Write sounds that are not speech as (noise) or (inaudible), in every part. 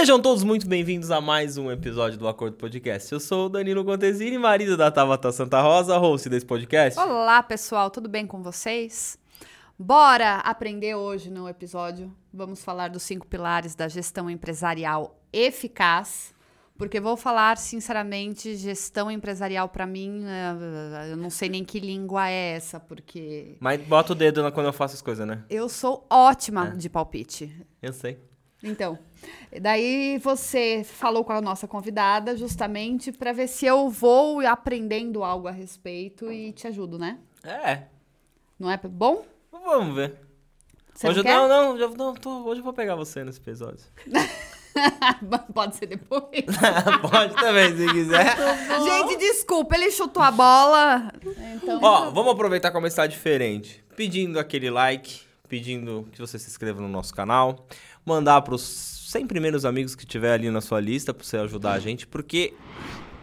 Sejam todos muito bem-vindos a mais um episódio do Acordo Podcast. Eu sou o Danilo Contesini, marido da Tabata Santa Rosa, host desse podcast. Olá, pessoal, tudo bem com vocês? Bora aprender hoje no episódio. Vamos falar dos cinco pilares da gestão empresarial eficaz. Porque vou falar sinceramente, gestão empresarial para mim, eh, eu não sei nem que língua é essa, porque. Mas bota o dedo quando eu faço as coisas, né? Eu sou ótima é. de palpite. Eu sei. Então, daí você falou com a nossa convidada justamente para ver se eu vou aprendendo algo a respeito e te ajudo, né? É. Não é bom? Vamos ver. Você hoje não, não, não, não tô, hoje eu vou pegar você nesse episódio. (laughs) Pode ser depois. (laughs) Pode também, se quiser. (laughs) Gente, desculpa, ele chutou a bola. Então... Ó, vamos aproveitar e começar diferente. Pedindo aquele like, pedindo que você se inscreva no nosso canal, mandar para os 100 primeiros amigos que tiver ali na sua lista para você ajudar a gente, porque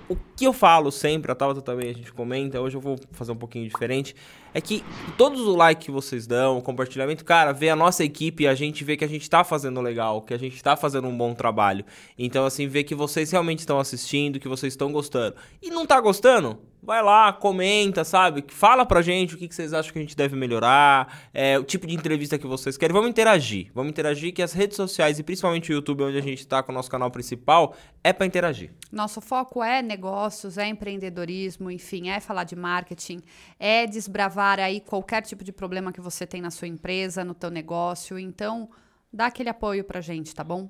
o que eu falo sempre, a Tabata também a gente comenta, hoje eu vou fazer um pouquinho diferente, é que todos os likes que vocês dão, o compartilhamento, cara, vê a nossa equipe a gente vê que a gente tá fazendo legal, que a gente tá fazendo um bom trabalho. Então, assim, vê que vocês realmente estão assistindo, que vocês estão gostando. E não tá gostando? Vai lá, comenta, sabe? Fala pra gente o que, vocês acham que a gente deve melhorar, é, o tipo de entrevista que vocês querem. Vamos interagir. Vamos interagir que as redes sociais e principalmente o YouTube, onde a gente tá com o nosso canal principal, é para interagir. Nosso foco é negócios, é empreendedorismo, enfim, é falar de marketing, é desbravar aí qualquer tipo de problema que você tem na sua empresa, no teu negócio. Então, dá aquele apoio pra gente, tá bom?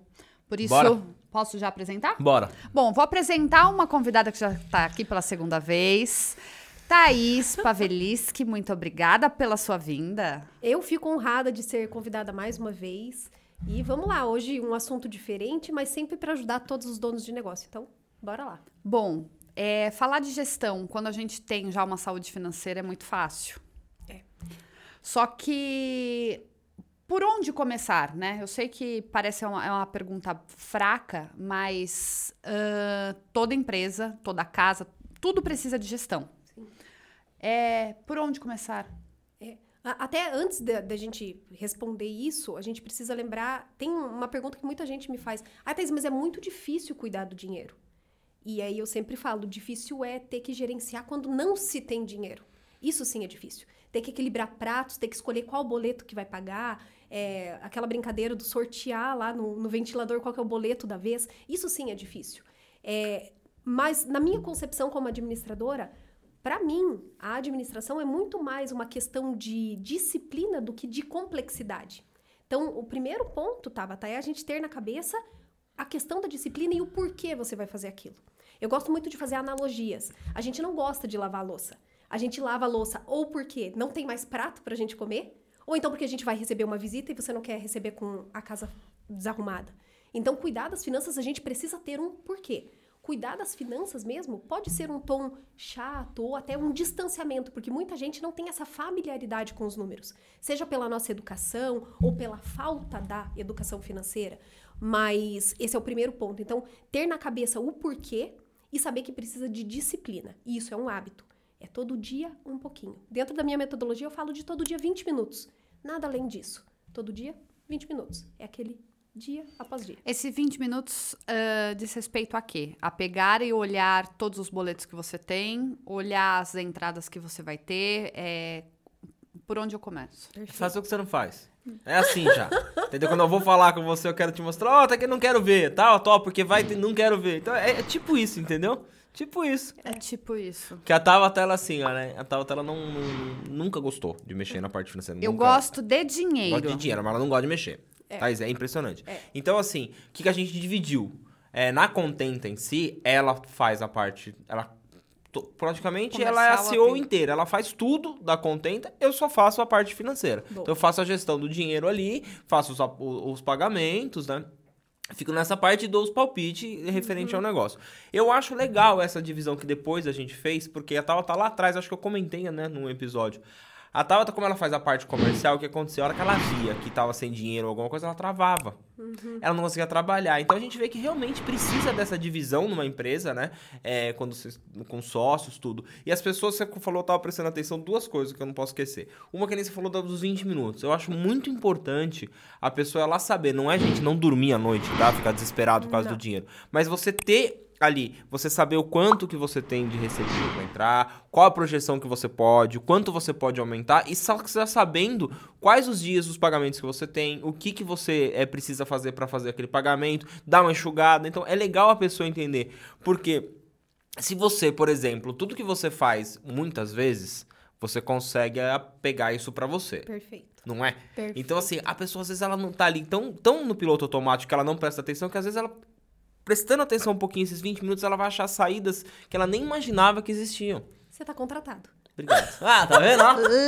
Por isso, Bora. Posso já apresentar? Bora. Bom, vou apresentar uma convidada que já está aqui pela segunda vez. Thaís Paveliski, muito obrigada pela sua vinda. Eu fico honrada de ser convidada mais uma vez. E vamos lá, hoje um assunto diferente, mas sempre para ajudar todos os donos de negócio. Então, bora lá. Bom, é, falar de gestão quando a gente tem já uma saúde financeira é muito fácil. É. Só que por onde começar, né? Eu sei que parece uma, é uma pergunta fraca, mas uh, toda empresa, toda casa, tudo precisa de gestão. Sim. É, por onde começar? É, até antes da gente responder isso, a gente precisa lembrar. Tem uma pergunta que muita gente me faz. Ah, Thais, mas é muito difícil cuidar do dinheiro. E aí eu sempre falo: difícil é ter que gerenciar quando não se tem dinheiro. Isso sim é difícil. Ter que equilibrar pratos, ter que escolher qual boleto que vai pagar, é, aquela brincadeira do sortear lá no, no, ventilador qual é o boleto da vez. Isso sim é difícil. É, mas na minha concepção como administradora, para mim, a administração é muito mais uma questão de disciplina do que de complexidade. Então, o primeiro ponto, Tabata, é a gente ter na cabeça a questão da disciplina e o porquê você vai fazer aquilo. Eu gosto muito de fazer analogias. A gente não gosta de lavar a louça. A gente lava a louça ou porque não tem mais prato para a gente comer, ou então porque a gente vai receber uma visita e você não quer receber com a casa desarrumada. Então, cuidar das finanças, a gente precisa ter um porquê. Cuidar das finanças mesmo pode ser um tom chato ou até um distanciamento, porque muita gente não tem essa familiaridade com os números, seja pela nossa educação ou pela falta da educação financeira. Mas esse é o primeiro ponto. Então, ter na cabeça o porquê e saber que precisa de disciplina. E isso é um hábito. É todo dia um pouquinho. Dentro da minha metodologia, eu falo de todo dia 20 minutos. Nada além disso. Todo dia, 20 minutos. É aquele dia após dia. Esse 20 minutos uh, diz respeito a quê? A pegar e olhar todos os boletos que você tem, olhar as entradas que você vai ter, é... por onde eu começo? Fazer o que você não faz. É assim já. Entendeu? Quando eu vou falar com você, eu quero te mostrar, ó, oh, até que não quero ver, tal, tá, porque vai, não quero ver. Então é, é tipo isso, entendeu? Tipo isso. É tipo isso. Que a Tabata, ela assim, ó, né? A Tabata, ela não, não, nunca gostou de mexer na parte financeira. Eu nunca. gosto de dinheiro. Gosto de dinheiro, mas ela não gosta de mexer. É. Tá? é impressionante. É. Então, assim, o que, que a gente dividiu? É, na Contenta em si, ela faz a parte... Ela praticamente Começar ela é a CEO inteira. Ela faz tudo da Contenta, eu só faço a parte financeira. Então eu faço a gestão do dinheiro ali, faço os, os pagamentos, né? Fico nessa parte e dou os palpites referente uhum. ao negócio. Eu acho legal essa divisão que depois a gente fez, porque a tal tá lá atrás, acho que eu comentei, né, num episódio. A Tabata, como ela faz a parte comercial, o que aconteceu? A hora que ela via que tava sem dinheiro ou alguma coisa, ela travava. Ela não conseguia trabalhar. Então a gente vê que realmente precisa dessa divisão numa empresa, né? É, quando com sócios, tudo. E as pessoas, você falou, eu tava prestando atenção, duas coisas que eu não posso esquecer. Uma que nem você falou dos 20 minutos. Eu acho muito importante a pessoa ela saber, não é gente não dormir à noite, tá? Ficar desesperado por causa Não. do dinheiro. Mas você ter ali, você saber o quanto que você tem de recebível para entrar, qual a projeção que você pode, o quanto você pode aumentar e só que você tá sabendo quais os dias dos pagamentos que você tem, o que que você é, precisa fazer para fazer aquele pagamento, dar uma enxugada. Então é legal a pessoa entender, porque se você, por exemplo, tudo que você faz muitas vezes, você consegue ah, pegar isso para você, Perfeito. não é? Perfeito. Então, assim, a pessoa às vezes ela não tá ali tão, tão no piloto automático que ela não presta atenção, que às vezes ela, prestando atenção um pouquinho, esses 20 minutos, ela vai achar saídas que ela nem imaginava que existiam. Você tá contratado. Obrigado. (laughs) Ah, tá vendo?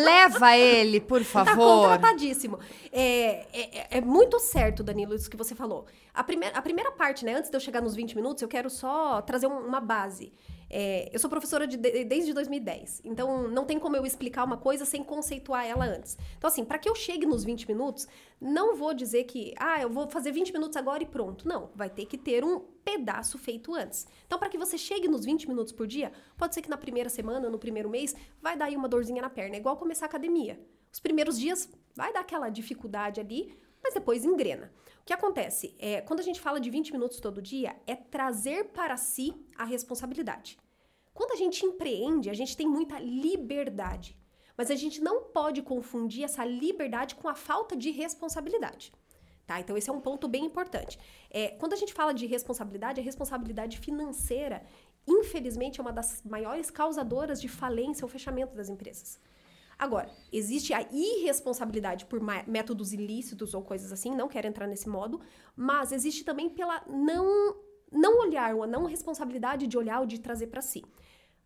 Leva ele, por Tá favor. contratadíssimo. É, é, é muito certo, Danilo, isso que você falou. A primeira, a primeira parte, né? Antes de eu chegar nos 20 minutos, eu quero só trazer um- uma base. É, eu sou professora de- de- desde 2010, então não tem como eu explicar uma coisa sem conceituar ela antes. Então, assim, para que eu chegue nos 20 minutos, não vou dizer que, ah, eu vou fazer 20 minutos agora e pronto. Não, vai ter que ter um pedaço feito antes. Então, para que você chegue nos 20 minutos por dia, pode ser que na primeira semana, no primeiro mês, vai dar aí uma dorzinha na perna. É igual começar a academia. Os primeiros dias vai dar aquela dificuldade ali, mas depois engrena. Que acontece? É, quando a gente fala de 20 minutos todo dia, é trazer para si a responsabilidade. Quando a gente empreende, a gente tem muita liberdade. Mas a gente não pode confundir essa liberdade com a falta de responsabilidade. Tá? Então, esse é um ponto bem importante. É, quando a gente fala de responsabilidade, a responsabilidade financeira, infelizmente, é uma das maiores causadoras de falência ou fechamento das empresas. Agora, existe a irresponsabilidade por métodos ilícitos ou coisas assim, não quero entrar nesse modo, mas existe também pela não, não olhar, ou a não responsabilidade de olhar ou de trazer para si.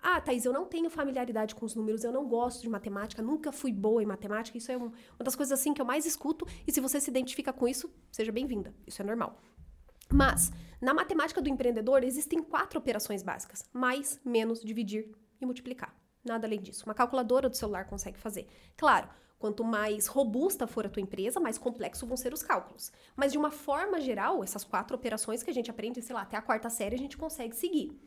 Ah, Thaís, eu não tenho familiaridade com os números, eu não gosto de matemática, nunca fui boa em matemática. Isso é um- uma das coisas assim que eu mais escuto. E se você se identifica com isso, seja bem-vinda. Isso é normal. Mas, na matemática do empreendedor, existem quatro operações básicas: mais, menos, dividir e multiplicar. Nada além disso. Uma calculadora do celular consegue fazer. Claro, quanto mais robusta for a tua empresa, mais complexo vão ser os cálculos. Mas, de uma forma geral, essas quatro operações que a gente aprende, sei lá, até a quarta série, a gente consegue seguir.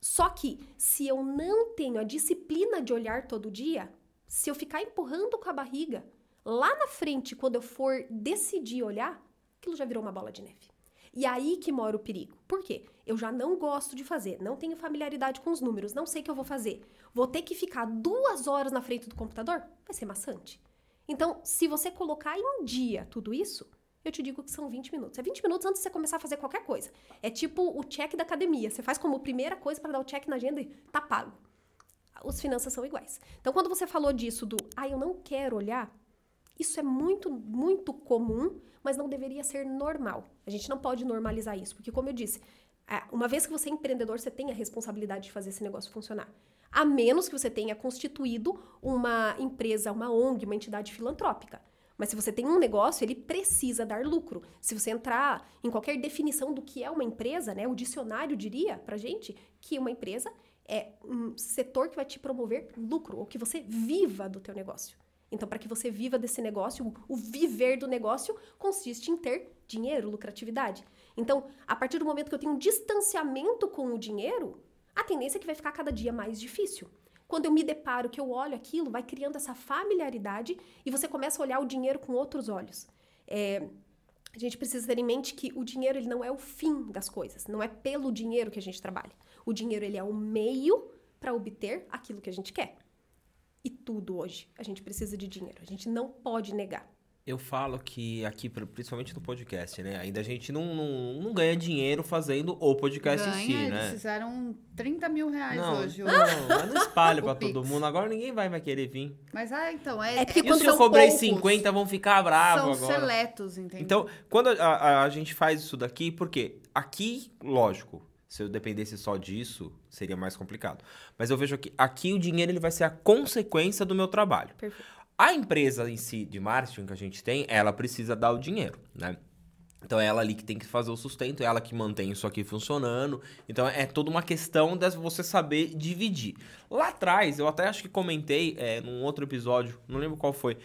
Só que, se eu não tenho a disciplina de olhar todo dia, se eu ficar empurrando com a barriga, lá na frente, quando eu for decidir olhar, aquilo já virou uma bola de neve. E aí que mora o perigo. Por quê? Eu já não gosto de fazer, não tenho familiaridade com os números, não sei o que eu vou fazer. Vou ter que ficar duas horas na frente do computador? Vai ser maçante. Então, se você colocar em dia tudo isso, eu te digo que são 20 minutos. É 20 minutos antes de você começar a fazer qualquer coisa. É tipo o check da academia. Você faz como primeira coisa para dar o check na agenda e tá pago. Os finanças são iguais. Então, quando você falou disso do, ah, eu não quero olhar, isso é muito, muito comum, mas não deveria ser normal. A gente não pode normalizar isso, porque, como eu disse, uma vez que você é empreendedor, você tem a responsabilidade de fazer esse negócio funcionar. A menos que você tenha constituído uma empresa, uma ONG, uma entidade filantrópica. Mas se você tem um negócio, ele precisa dar lucro. Se você entrar em qualquer definição do que é uma empresa, né, o dicionário diria pra gente que uma empresa é um setor que vai te promover lucro, ou que você viva do teu negócio. Então, para que você viva desse negócio, o- o viver do negócio consiste em ter dinheiro, lucratividade. Então, a partir do momento que eu tenho um distanciamento com o dinheiro, a tendência é que vai ficar cada dia mais difícil. Quando eu me deparo, que eu olho aquilo, vai criando essa familiaridade e você começa a olhar o dinheiro com outros olhos. É, a gente precisa ter em mente que o dinheiro ele não é o fim das coisas, não é pelo dinheiro que a gente trabalha. O dinheiro ele é o meio para obter aquilo que a gente quer. E tudo hoje a gente precisa de dinheiro. A gente não pode negar. Eu falo que aqui, principalmente no podcast, né? Ainda a gente não, não, não ganha dinheiro fazendo o podcast Ganha, em si, eles né? fizeram 30 mil reais Não, hoje. não, mas não espalha (laughs) pra todo Pix. mundo. Agora ninguém vai, vai querer vir. Mas, ah, então, é, É porque E quando se eu são cobrei poucos, 50, vão ficar bravos são agora. seletos, entendeu? Então, quando a, a- a gente faz isso daqui, porque aqui, lógico, se eu dependesse só disso, seria mais complicado. Mas eu vejo que aqui o dinheiro ele vai ser a consequência do meu trabalho. Perfeito. A empresa em si de marketing que a gente tem, ela precisa dar o dinheiro, né? Então é ela ali que tem que fazer o sustento, é ela que mantém isso aqui funcionando. Então é toda uma questão de você saber dividir. Lá atrás, eu até acho que comentei é, num outro episódio, não lembro qual foi,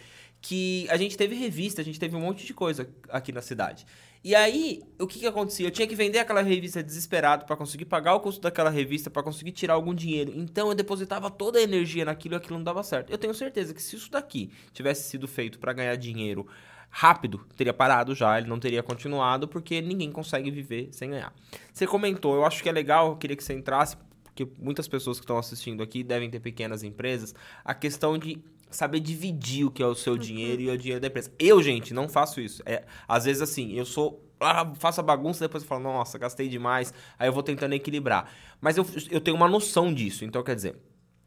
que a gente teve revista, a gente teve um monte de coisa aqui na cidade. E aí, o que que acontecia? Eu tinha que vender aquela revista desesperado para conseguir pagar o custo daquela revista, para conseguir tirar algum dinheiro. Então eu depositava toda a energia naquilo e aquilo não dava certo. Eu tenho certeza que se isso daqui tivesse sido feito para ganhar dinheiro rápido, teria parado já, ele não teria continuado, porque ninguém consegue viver sem ganhar. Você comentou, eu acho que é legal, eu queria que você entrasse, porque muitas pessoas que estão assistindo aqui devem ter pequenas empresas, a questão de saber dividir o que é o seu dinheiro e o dinheiro da empresa. Eu, gente, não faço isso. É, às vezes, assim, eu sou. Ah, faço a bagunça, depois eu falo, nossa, gastei demais. Aí eu vou tentando equilibrar. Mas eu, eu tenho uma noção disso. Então, quer dizer,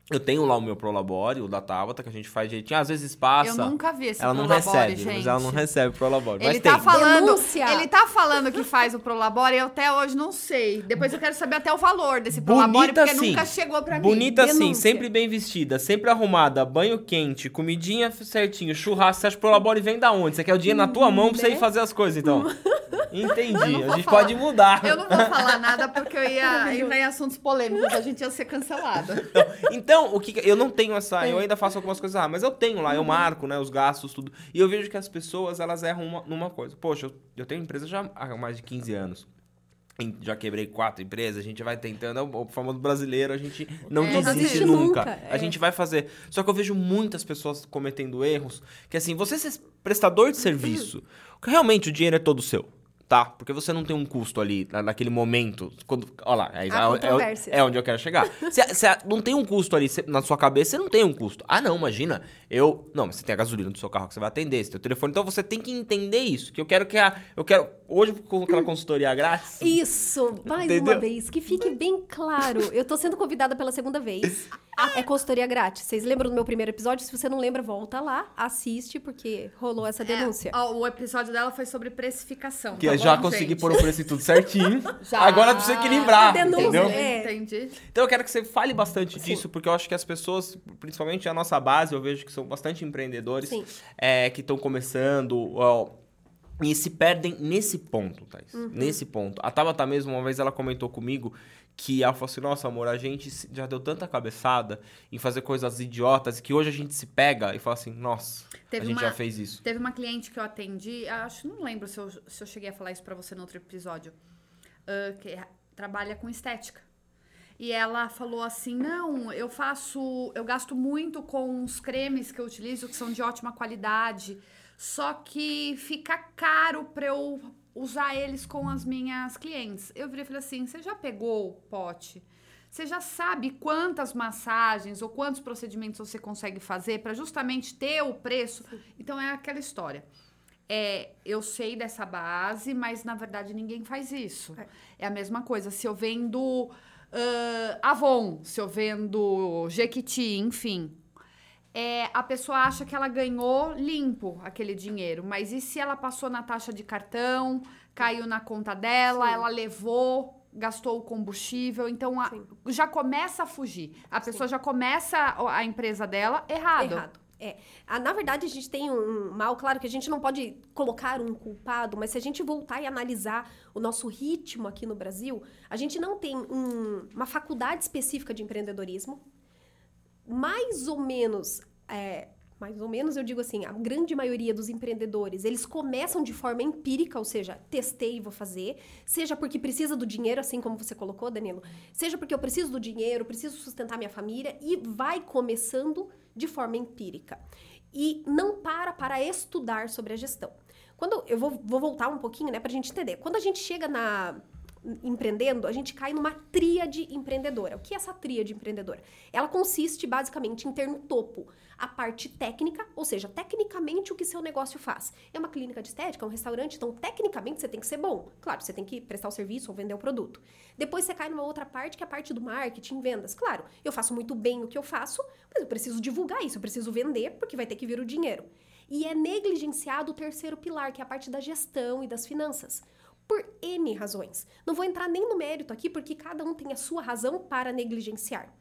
eu tenho lá o meu Prolabore, o da Tabata, que a gente faz direitinho. Às vezes passa. Eu nunca vi esse Ela não recebe, gente. mas ela não recebe o Prolabore. Ele mas tá tem. falando, Denúncia. ele tá falando que faz o Prolabore e eu até hoje não sei. Depois eu quero saber até o valor desse Prolabore, Bonita porque sim. nunca chegou pra mim. Bonita assim, Denúncia. sempre bem vestida, sempre arrumada, banho quente, comidinha certinho, churrasco. Você acha que o Prolabore vem da onde? Você quer o dinheiro na tua mão pra você Né? ir fazer as coisas, então. (laughs) Entendi. A gente falar. pode mudar. Eu não vou falar nada porque eu ia (laughs) entrar em assuntos polêmicos, a gente ia ser cancelada. Então, o que eu não tenho essa, eu ainda faço algumas coisas, ah, mas eu tenho lá, eu marco, né, os gastos, tudo. E eu vejo que as pessoas, elas erram uma- numa coisa. Poxa, eu, eu tenho empresa já há mais de 15 anos. Já quebrei quatro empresas, a gente vai tentando, é o famoso brasileiro, a gente não É, desiste nunca. nunca, A é. gente vai fazer. Só que eu vejo muitas pessoas cometendo erros, que assim, você ser prestador de serviço, realmente o dinheiro é todo seu. Tá? Porque você não tem um custo ali na- naquele momento. Quando, olha lá, é, controvérsias. é onde eu quero chegar. Você (laughs) você não tem um custo ali cê- na sua cabeça, você não tem um custo. Ah, não, imagina. Eu. Não, mas você tem a gasolina do seu carro que você vai atender, você tem o telefone. Então você tem que entender isso. Que eu quero que a. Eu quero. Hoje, com aquela consultoria grátis. Isso, mais Entendeu? uma vez, que fique bem claro. Eu tô sendo convidada pela segunda vez. É consultoria grátis. Vocês lembram do meu primeiro episódio? Se você não lembra, volta lá, assiste, porque rolou essa denúncia. É, ó, o episódio dela foi sobre precificação. Que tá eu já bom, consegui gente? pôr o preço e tudo certinho. (laughs) Já. Agora precisa equilibrar. Denúncia, Entendeu? é. Entendi. Então eu quero que você fale bastante disso, porque eu acho que as pessoas, principalmente a nossa base, eu vejo que são bastante empreendedores Sim. é, que estão começando. ó, e se perdem nesse ponto, Thaís. Uhum. Nesse ponto. A Tabata mesmo, uma vez ela comentou comigo que ela falou assim, nossa, amor, a gente já deu tanta cabeçada em fazer coisas idiotas que hoje a gente se pega e fala assim, nossa, Teve a gente uma- já fez isso. Teve uma cliente que eu atendi, acho, não lembro se eu, se eu cheguei a falar isso pra você no outro episódio, ah, que trabalha com estética. E ela falou assim: não, eu faço. Eu gasto muito com os cremes que eu utilizo, que são de ótima qualidade. Só que fica caro pra eu usar eles com as minhas clientes. Eu virei e falei assim: você já pegou o pote? Você já sabe quantas massagens ou quantos procedimentos você consegue fazer para justamente ter o preço? Então é aquela história. É, eu sei dessa base, mas na verdade ninguém faz isso. É, a mesma coisa. Se eu vendo ah, Avon, se eu vendo Jequiti, enfim. É, a pessoa acha que ela ganhou limpo aquele dinheiro, mas e se ela passou na taxa de cartão, caiu na conta dela, Sim. ela levou, gastou o combustível, então a- já começa a fugir. A pessoa já começa a a empresa dela errado. Errado. É. Ah, na verdade, a gente tem um mal, claro que a gente não pode colocar um culpado, mas se a gente voltar e analisar o nosso ritmo aqui no Brasil, a gente não tem um- uma faculdade específica de empreendedorismo. Mais ou menos, é, mais ou menos eu digo assim, a grande maioria dos empreendedores, eles começam de forma empírica, ou seja, testei vou fazer, seja porque precisa do dinheiro, assim como você colocou, Danilo, seja porque eu preciso do dinheiro, preciso sustentar minha família e vai começando de forma empírica. E não para para estudar sobre a gestão. Quando eu vou, vou voltar um pouquinho, né, para a gente entender. Quando a gente chega na empreendendo, a gente cai numa tríade empreendedora. O que é essa tríade empreendedora? Ela consiste basicamente em ter no topo a parte técnica, ou seja, tecnicamente o que seu negócio faz. É uma clínica de estética, é um restaurante, então tecnicamente você tem que ser bom. Claro, você tem que prestar o serviço ou vender o produto. Depois você cai numa outra parte, que é a parte do marketing, vendas. Claro, eu faço muito bem o que eu faço, mas eu preciso divulgar isso, eu preciso vender, porque vai ter que vir o dinheiro. E é negligenciado o terceiro pilar, que é a parte da gestão e das finanças por N razões. Não vou entrar nem no mérito aqui, porque cada um tem a sua razão para negligenciar.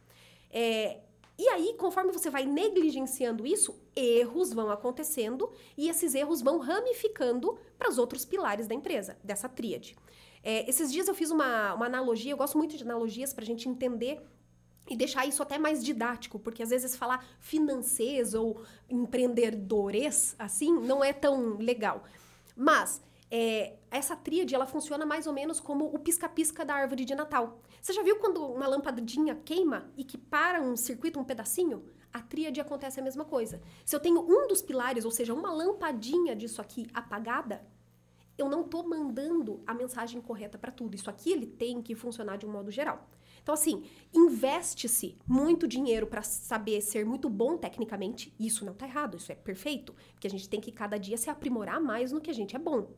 É, E aí, conforme você vai negligenciando isso, erros vão acontecendo e esses erros vão ramificando para os outros pilares da empresa, dessa tríade. É, esses dias eu fiz uma, uma analogia, eu gosto muito de analogias para a gente entender e deixar isso até mais didático, porque às vezes falar financês ou empreendedores assim não é tão legal. Mas é, essa tríade ela funciona mais ou menos como o pisca-pisca da árvore de Natal. Você já viu quando uma lampadinha queima e que para um circuito, um pedacinho? A tríade acontece a mesma coisa. Se eu tenho um dos pilares, ou seja, uma lampadinha disso aqui apagada, eu não estou mandando a mensagem correta para tudo. Isso aqui ele tem que funcionar de um modo geral. Então, assim, investe-se muito dinheiro para saber ser muito bom tecnicamente. Isso não está errado, isso é perfeito. Porque a gente tem que cada dia se aprimorar mais no que a gente é bom.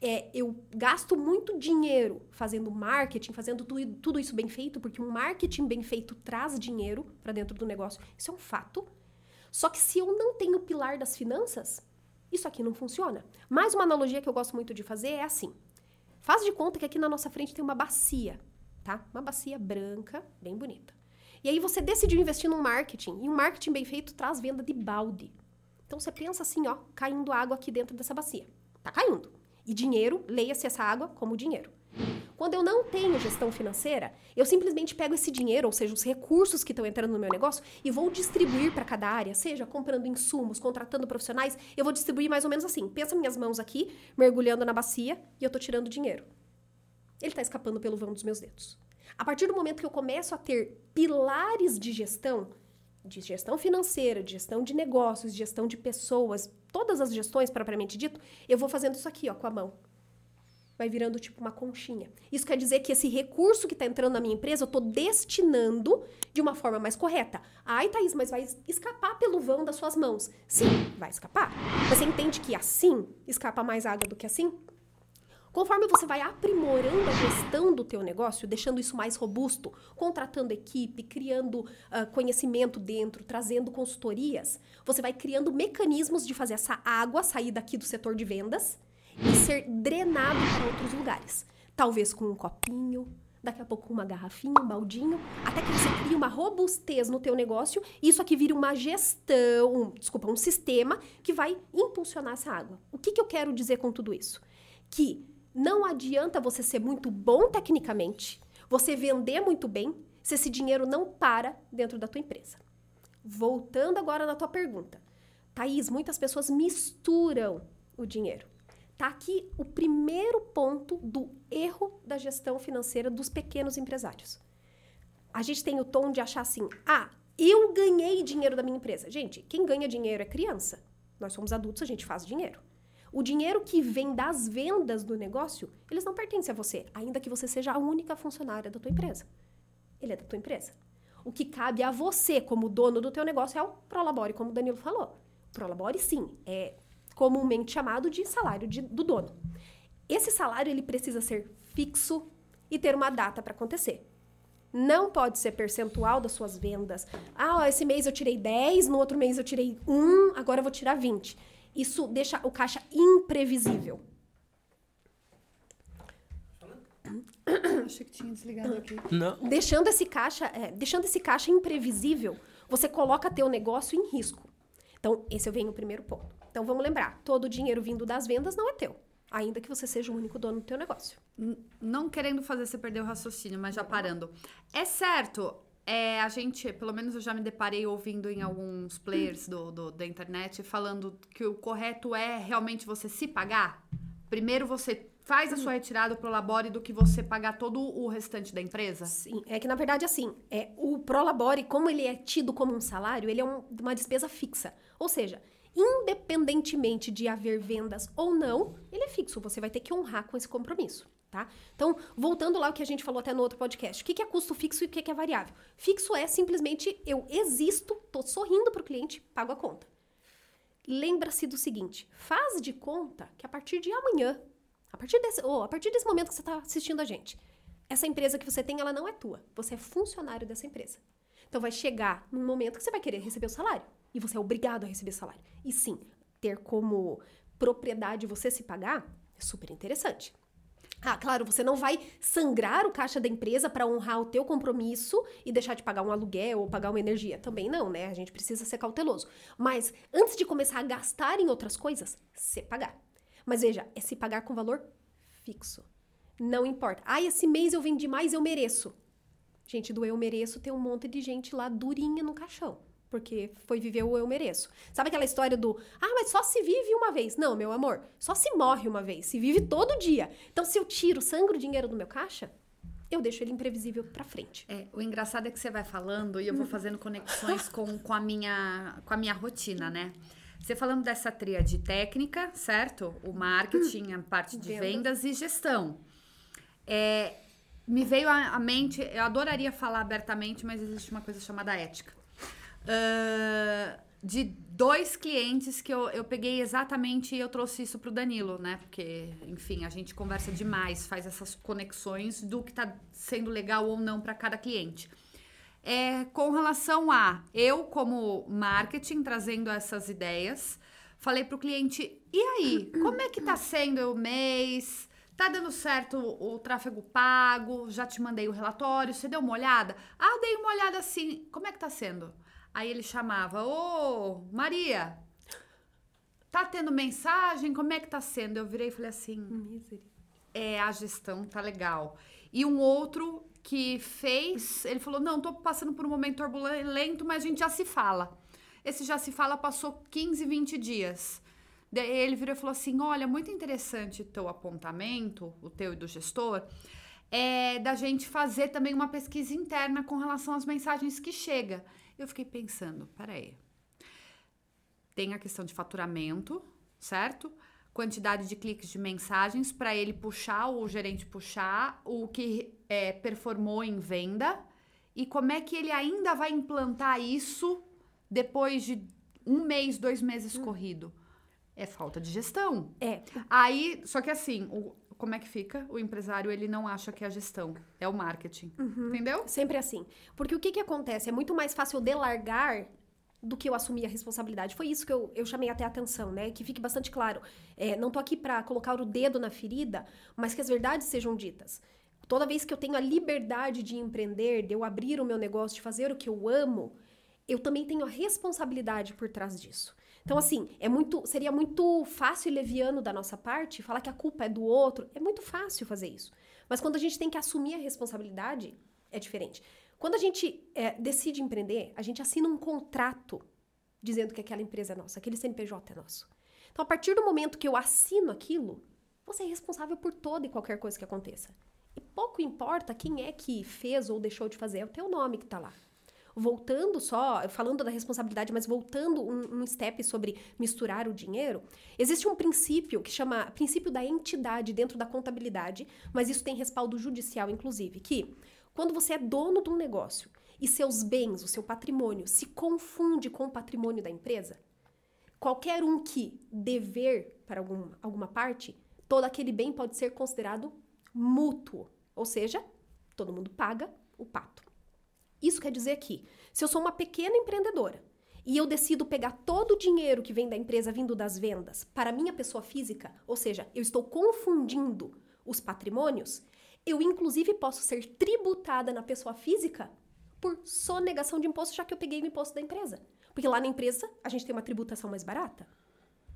É, eu gasto muito dinheiro fazendo marketing, fazendo tu, tudo isso bem feito, porque um marketing bem feito traz dinheiro para dentro do negócio. Isso é um fato. Só que se eu não tenho o pilar das finanças, isso aqui não funciona. Mais uma analogia que eu gosto muito de fazer é assim: faz de conta que aqui na nossa frente tem uma bacia tá? Uma bacia branca, bem bonita. E aí você decidiu investir num marketing, e um marketing bem feito traz venda de balde. Então você pensa assim, ó, caindo água aqui dentro dessa bacia. Tá caindo. E dinheiro, leia-se essa água como dinheiro. Quando eu não tenho gestão financeira, eu simplesmente pego esse dinheiro, ou seja, os recursos que estão entrando no meu negócio, e vou distribuir para cada área, seja comprando insumos, contratando profissionais, eu vou distribuir mais ou menos assim. Pensa minhas mãos aqui, mergulhando na bacia, e eu tô tirando dinheiro ele está escapando pelo vão dos meus dedos. A partir do momento que eu começo a ter pilares de gestão, de gestão financeira, de gestão de negócios, de gestão de pessoas, todas as gestões propriamente dito, eu vou fazendo isso aqui, ó, com a mão. Vai virando tipo uma conchinha. Isso quer dizer que esse recurso que está entrando na minha empresa, eu estou destinando de uma forma mais correta. Ai, Thaís, mas vai escapar pelo vão das suas mãos. Sim, vai escapar. Você entende que assim escapa mais água do que assim? Conforme você vai aprimorando a gestão do teu negócio, deixando isso mais robusto, contratando equipe, criando uh, conhecimento dentro, trazendo consultorias, você vai criando mecanismos de fazer essa água sair daqui do setor de vendas e ser drenado para outros lugares. Talvez com um copinho, daqui a pouco uma garrafinha, um baldinho, até que você crie uma robustez no teu negócio e isso aqui vira uma gestão, um, desculpa, um sistema que vai impulsionar essa água. O que, que eu quero dizer com tudo isso? Que não adianta você ser muito bom tecnicamente, você vender muito bem, se esse dinheiro não para dentro da tua empresa. Voltando agora na tua pergunta. Thaís, muitas pessoas misturam o dinheiro. Tá aqui o primeiro ponto do erro da gestão financeira dos pequenos empresários. A gente tem o tom de achar assim: ah, eu ganhei dinheiro da minha empresa. Gente, quem ganha dinheiro é criança. Nós somos adultos, a gente faz dinheiro. O dinheiro que vem das vendas do negócio, eles não pertencem a você, ainda que você seja a única funcionária da tua empresa. Ele é da tua empresa. O que cabe a você, como dono do teu negócio, é o Prolabore, como o Danilo falou. Prolabore, sim, é comumente chamado de salário de, do dono. Esse salário, ele precisa ser fixo e ter uma data para acontecer. Não pode ser percentual das suas vendas. Ah, esse mês eu tirei 10, no outro mês eu tirei 1, agora eu vou tirar 20 isso deixa o caixa imprevisível. Achei que tinha desligado aqui. Não. Deixando esse caixa, é, deixando esse caixa imprevisível, você coloca teu negócio em risco. Então, esse vem o primeiro ponto. Então, vamos lembrar, todo o dinheiro vindo das vendas não é teu, ainda que você seja o único dono do teu negócio. Não querendo fazer você perder o raciocínio, mas já parando. É certo, é, a gente, pelo menos eu já me deparei ouvindo em alguns players do, do, da internet falando que o correto é realmente você se pagar. Primeiro você faz a sua retirada pro Labore do que você pagar todo o restante da empresa? Sim, é que na verdade assim, é o Prolabore, como ele é tido como um salário, ele é um, uma despesa fixa. Ou seja, independentemente de haver vendas ou não, ele é fixo, você vai ter que honrar com esse compromisso tá? Então, voltando lá ao que a gente falou até no outro podcast, o que é custo fixo e o que é variável? Fixo é simplesmente eu existo, tô sorrindo para o cliente, pago a conta. Lembra-se do seguinte: faz de conta que a partir de amanhã, a partir desse, ou a partir desse momento que você está assistindo a gente, essa empresa que você tem, ela não é tua. Você é funcionário dessa empresa. Então vai chegar num momento que você vai querer receber o salário. E você é obrigado a receber o salário. E sim, ter como propriedade você se pagar é super interessante. Ah, claro, você não vai sangrar o caixa da empresa para honrar o teu compromisso e deixar de pagar um aluguel ou pagar uma energia. Também não, né? A gente precisa ser cauteloso. Mas antes de começar a gastar em outras coisas, se pagar. Mas veja, é se pagar com valor fixo. Não importa. Ah, esse mês eu vendi mais, eu mereço. Gente, do eu mereço tem um monte de gente lá durinha no caixão porque foi viver o eu mereço. Sabe aquela história do, ah, mas só se vive uma vez? Não, meu amor, só se morre uma vez, se vive todo dia. Então, se eu tiro, sangro o dinheiro do meu caixa, eu deixo ele imprevisível para frente. É, o engraçado é que você vai falando e eu vou fazendo conexões com, com, a, minha, com a minha rotina, né? Você falando dessa tríade técnica, certo? O marketing, a parte de vendas e gestão. É, me veio à mente, eu adoraria falar abertamente, mas existe uma coisa chamada ética. Uh, de dois clientes que eu, eu peguei exatamente e eu trouxe isso pro Danilo, né? Porque, enfim, a gente conversa demais, faz essas conexões do que tá sendo legal ou não para cada cliente. É, com relação a eu, como marketing, trazendo essas ideias, falei pro cliente: e aí, como é que tá sendo o mês? Tá dando certo o tráfego pago? Já te mandei o relatório, você deu uma olhada? Ah, dei uma olhada assim. Como é que tá sendo? Aí ele chamava: Ô, Maria, tá tendo mensagem? Como é que tá sendo? Eu virei e falei assim: É, a gestão tá legal. E um outro que fez, ele falou: Não, tô passando por um momento turbulento, mas a gente já se fala. Esse já se fala passou 15, 20 dias. Daí ele virou e falou assim: Olha, muito interessante o teu apontamento, o teu e do gestor, é da gente fazer também uma pesquisa interna com relação às mensagens que chega. Eu fiquei pensando, peraí. Tem a questão de faturamento, certo? Quantidade de cliques de mensagens para ele puxar, o gerente puxar, o que é, performou em venda e como é que ele ainda vai implantar isso depois de um mês, dois meses hum. corrido. É falta de gestão. É. Aí, só que assim, o, como é que fica? O empresário, ele não acha que é a gestão, é o marketing. Uhum. Entendeu? Sempre assim. Porque o que que acontece? É muito mais fácil delargar do que eu assumir a responsabilidade. Foi isso que eu, eu chamei até a atenção, né? Que fique bastante claro. É, não tô aqui para colocar o dedo na ferida, mas que as verdades sejam ditas. Toda vez que eu tenho a liberdade de empreender, de eu abrir o meu negócio, de fazer o que eu amo, eu também tenho a responsabilidade por trás disso. Então, assim, é muito, seria muito fácil e leviano da nossa parte falar que a culpa é do outro. É muito fácil fazer isso. Mas quando a gente tem que assumir a responsabilidade, é diferente. Quando a gente é, decide empreender, a gente assina um contrato dizendo que aquela empresa é nossa, aquele CNPJ é nosso. Então, a partir do momento que eu assino aquilo, você é responsável por toda e qualquer coisa que aconteça. E pouco importa quem é que fez ou deixou de fazer, é o teu nome que está lá voltando só, falando da responsabilidade, mas voltando um, um step sobre misturar o dinheiro, existe um princípio que chama princípio da entidade dentro da contabilidade, mas isso tem respaldo judicial, inclusive, que quando você é dono de um negócio e seus bens, o seu patrimônio, se confunde com o patrimônio da empresa, qualquer um que dever para algum, alguma parte, todo aquele bem pode ser considerado mútuo, ou seja, todo mundo paga o pato. Isso quer dizer que, se eu sou uma pequena empreendedora e eu decido pegar todo o dinheiro que vem da empresa vindo das vendas para minha pessoa física, ou seja, eu estou confundindo os patrimônios, eu inclusive posso ser tributada na pessoa física por sonegação de imposto, já que eu peguei o imposto da empresa. Porque lá na empresa a gente tem uma tributação mais barata.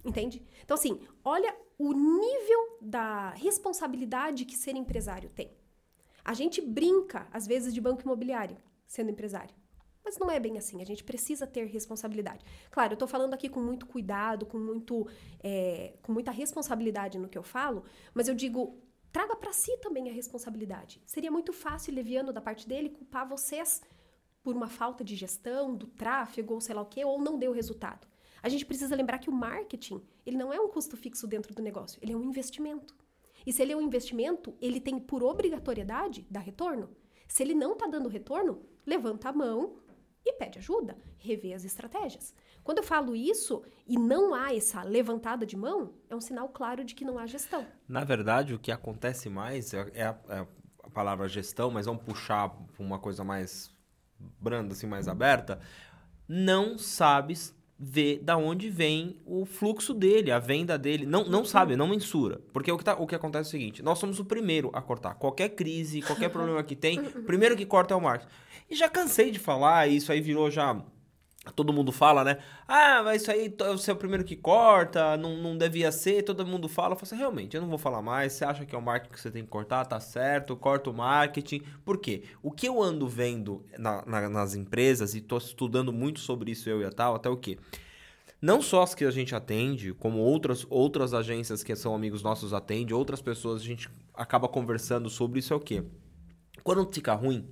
Entende? Então, assim, olha o nível da responsabilidade que ser empresário tem. A gente brinca, às vezes, de banco imobiliário sendo empresário. Mas não é bem assim, a gente precisa ter responsabilidade. Claro, eu estou falando aqui com muito cuidado, com, muito, é, com muita responsabilidade no que eu falo, mas eu digo, traga para si também a responsabilidade. Seria muito fácil, leviano da parte dele, culpar vocês por uma falta de gestão, do tráfego, ou sei lá o quê, ou não deu resultado. A gente precisa lembrar que o marketing, ele não é um custo fixo dentro do negócio, ele é um investimento. E se ele é um investimento, ele tem por obrigatoriedade dar retorno. Se ele não está dando retorno, levanta a mão e pede ajuda, revê as estratégias. Quando eu falo isso e não há essa levantada de mão, é um sinal claro de que não há gestão. Na verdade, o que acontece mais é, é a, é a palavra gestão, mas vamos puxar para uma coisa mais branda, assim, mais aberta. Não sabes ver da onde vem o fluxo dele, a venda dele. Não, não sabe, não mensura. Porque o que, tá, o que acontece é o seguinte: nós somos o primeiro a cortar. Qualquer crise, qualquer problema que tem, o (laughs) primeiro que corta é o marketing. E já cansei de falar, isso aí virou já. Todo mundo fala, né? Ah, mas isso aí você é o primeiro que corta, não, não devia ser, todo mundo fala. Eu falo assim, realmente, eu não vou falar mais. Você acha que é o marketing que você tem que cortar? Tá certo, corta o marketing. Por quê? O que eu ando vendo na, na, nas empresas, e tô estudando muito sobre isso eu e a tal, até o quê? Não só as que a gente atende, como outras, outras agências que são amigos nossos atende, outras pessoas a gente acaba conversando sobre isso é o quê? Quando fica ruim,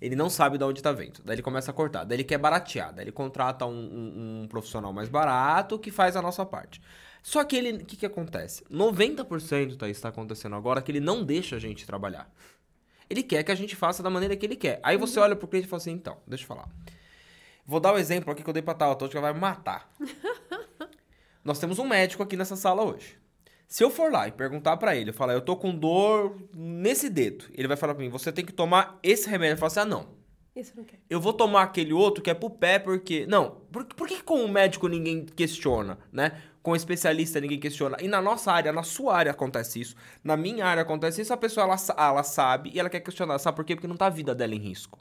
ele não sabe de onde está vindo. Daí ele começa a cortar. Daí ele quer baratear. Daí ele contrata um, um, um profissional mais barato que faz a nossa parte. Só que ele. O que, que acontece? 90% tá, está acontecendo agora que ele não deixa a gente trabalhar. Ele quer que a gente faça da maneira que ele quer. Aí você olha pro cliente e fala assim: então, deixa eu falar. Vou dar o um exemplo aqui que eu dei pra tal, que ela vai me matar. (laughs) Nós temos um médico aqui nessa sala hoje. Se eu for lá e perguntar para ele, eu falar, eu tô com dor nesse dedo, ele vai falar pra mim, você tem que tomar esse remédio. Eu falo assim, ah, não. Isso não quer. Eu vou tomar aquele outro que é pro pé, porque. Não, por, por que com o médico ninguém questiona, né? Com o especialista ninguém questiona. E na nossa área, na sua área acontece isso. Na minha área acontece isso, a pessoa ela, ela sabe e ela quer questionar. Sabe por quê? Porque não tá a vida dela em risco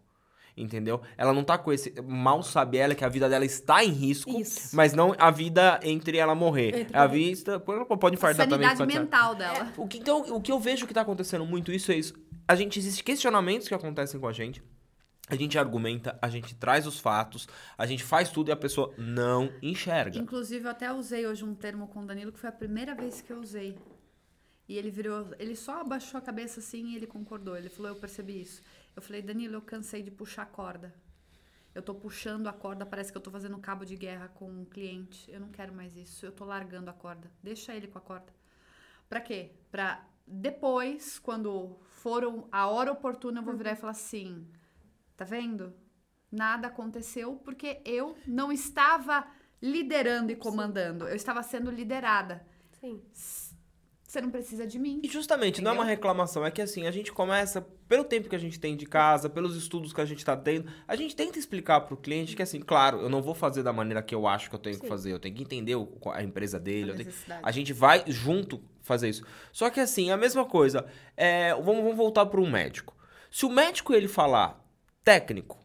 entendeu? Ela não tá com esse. Mal sabe ela que a vida dela está em risco, Isso. mas não a vida entre ela morrer. Entre a ela Pode infartar também. Sanidade ser- mental dela. O que, então, o que eu vejo que tá acontecendo muito isso é isso. A gente existe questionamentos que acontecem com a gente. A gente argumenta, a gente traz os fatos, a gente faz tudo e a pessoa não enxerga. Inclusive, eu até usei hoje um termo com o Danilo que foi a primeira vez que eu usei. E ele virou, ele só abaixou a cabeça assim e ele concordou. Ele falou: Eu percebi isso. Eu falei: Danilo, eu cansei de puxar a corda. Eu tô puxando a corda, parece que eu tô fazendo cabo de guerra com um cliente. Eu não quero mais isso. Eu tô largando a corda. Deixa ele com a corda. Pra quê? Pra depois, quando for a hora oportuna, eu vou virar e falar assim: Tá vendo? Nada aconteceu porque eu não estava liderando e comandando. Eu estava sendo liderada. Sim. Você não precisa de mim. E justamente, não é uma Entendeu? reclamação, é que assim, a gente começa, pelo tempo que a gente tem de casa, pelos estudos que a gente tá tendo, a gente tenta explicar pro cliente que assim, claro, eu não vou fazer da maneira que eu acho que eu tenho que Sim. fazer, eu tenho que entender o- a empresa dele, A tenho- a gente vai junto fazer isso. Só que assim, a mesma coisa, é, vamos, vamos voltar para um médico. Se o médico ele falar técnico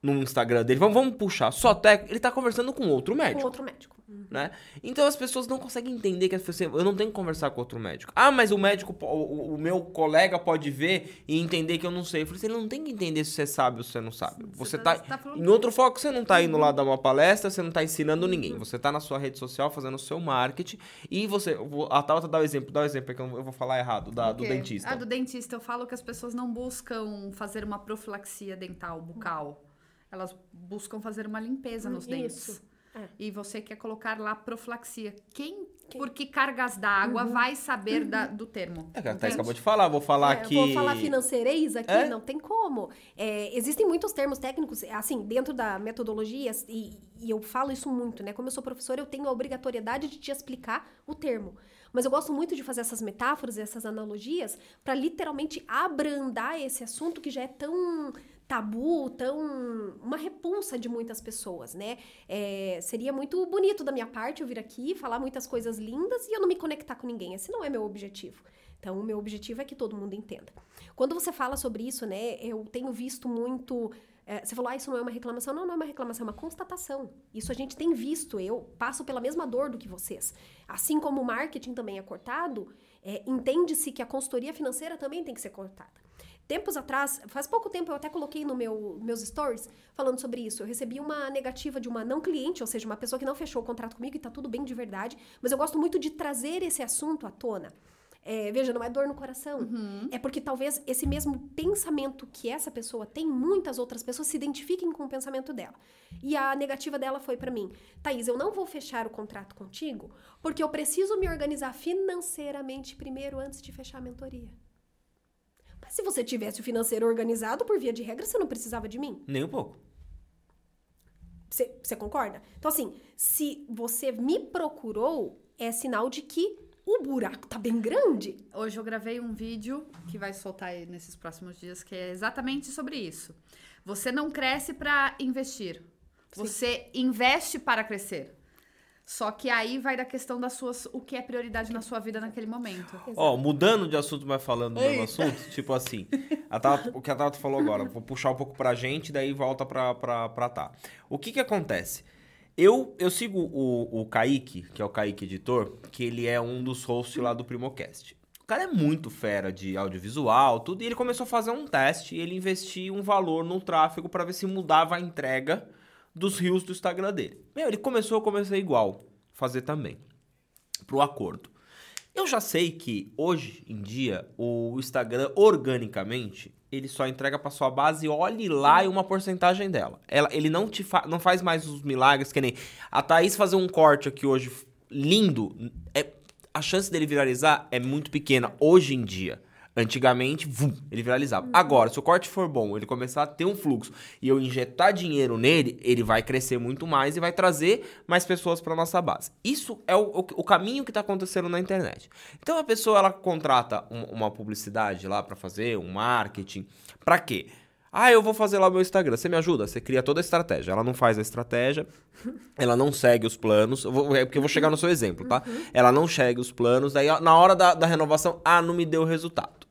no Instagram dele, vamos, vamos puxar só técnico, ele tá conversando com outro Com médico outro médico. Né? Então as pessoas não conseguem entender que as pessoas, eu não tenho que conversar com outro médico. Ah, mas o médico, o, o meu colega pode ver e entender que eu não sei. Eu falei, você não tem que entender se você sabe ou se você não sabe. Você tá- tá, você tá falando em outro foco, você não tá indo lá dar uma palestra, você não tá ensinando ninguém. Você tá na sua rede social fazendo o seu marketing e você, a Tauta dá o exemplo, dá o exemplo é que eu vou falar errado, da, do dentista. Ah, do dentista. Eu falo que as pessoas não buscam fazer uma profilaxia dental, bucal. Elas buscam fazer uma limpeza nos Hum, dentes. É. E você quer colocar lá profilaxia. Quem, Quem? por que cargas d'água vai saber da- do termo? É, a Entende? acabou de falar, vou falar É, que... Vou falar financeirês aqui, É? não tem como. É, existem muitos termos técnicos, assim, dentro da metodologia, e, e eu falo isso muito, né? Como eu sou professora, eu tenho a obrigatoriedade de te explicar o termo. Mas eu gosto muito de fazer essas metáforas, essas analogias, para literalmente abrandar esse assunto que já é tão tabu, tão uma repulsa de muitas pessoas, né? É, seria muito bonito da minha parte eu vir aqui falar muitas coisas lindas e eu não me conectar com ninguém. Esse não é meu objetivo. Então, o meu objetivo é que todo mundo entenda. Quando você fala sobre isso, né, eu tenho visto muito. é, você falou, ah, isso não é uma reclamação. Não, não é uma reclamação, é uma constatação. Isso a gente tem visto. Eu passo pela mesma dor do que vocês. Assim como o marketing também é cortado, é, entende-se que a consultoria financeira também tem que ser cortada. Tempos atrás, faz pouco tempo eu até coloquei no meu meus stories falando sobre isso. Eu recebi uma negativa de uma não cliente, ou seja, uma pessoa que não fechou o contrato comigo e tá tudo bem de verdade, mas eu gosto muito de trazer esse assunto à tona. É, veja, não é dor no coração. É porque talvez esse mesmo pensamento que essa pessoa tem, muitas outras pessoas se identifiquem com o pensamento dela. E a negativa dela foi pra mim: Thaís, eu não vou fechar o contrato contigo porque eu preciso me organizar financeiramente primeiro antes de fechar a mentoria. Se você tivesse o financeiro organizado, por via de regra, você não precisava de mim. Nem um pouco. Você concorda? Então, assim, se você me procurou, é sinal de que o buraco tá bem grande. Hoje eu gravei um vídeo que vai soltar aí nesses próximos dias, que é exatamente sobre isso. Você não cresce para investir. Você investe para crescer. Só que aí vai da questão das suas. O que é prioridade na sua vida naquele momento. Ó, mudando de assunto, mas falando do mesmo assunto, (laughs) tipo assim, a Tata- o que a Tata falou agora, vou puxar um pouco pra gente, daí volta pra, pra, pra tá. O que que acontece? Eu, eu sigo o, o Kaique, que é o Kaique Editor, que ele é um dos hosts lá do Primocast. O cara é muito fera de audiovisual, tudo, e ele começou a fazer um teste e ele investiu um valor no tráfego pra ver se mudava a entrega dos rios do Instagram dele. Meu, ele começou, eu comecei igual, fazer também, pro acordo. Eu já sei que hoje em dia o Instagram organicamente ele só entrega para sua base, olhe lá e uma porcentagem dela. Ela, ele não te fa não faz mais os milagres que nem a Thaís fazer um corte aqui hoje lindo, é a chance dele viralizar é muito pequena hoje em dia. Antigamente, vum, ele viralizava. Agora, se o corte for bom, ele começar a ter um fluxo e eu injetar dinheiro nele, ele vai crescer muito mais e vai trazer mais pessoas para nossa base. Isso é o, o, o caminho que está acontecendo na internet. Então a pessoa ela contrata um- uma publicidade lá para fazer, um marketing, para quê? Ah, eu vou fazer lá o meu Instagram. Você me ajuda? Você cria toda a estratégia. Ela não faz a estratégia, (laughs) ela não segue os planos. Eu vou- é porque eu vou chegar no seu exemplo, tá? Ela não segue os planos, daí na hora da, da renovação, ah, não me deu resultado.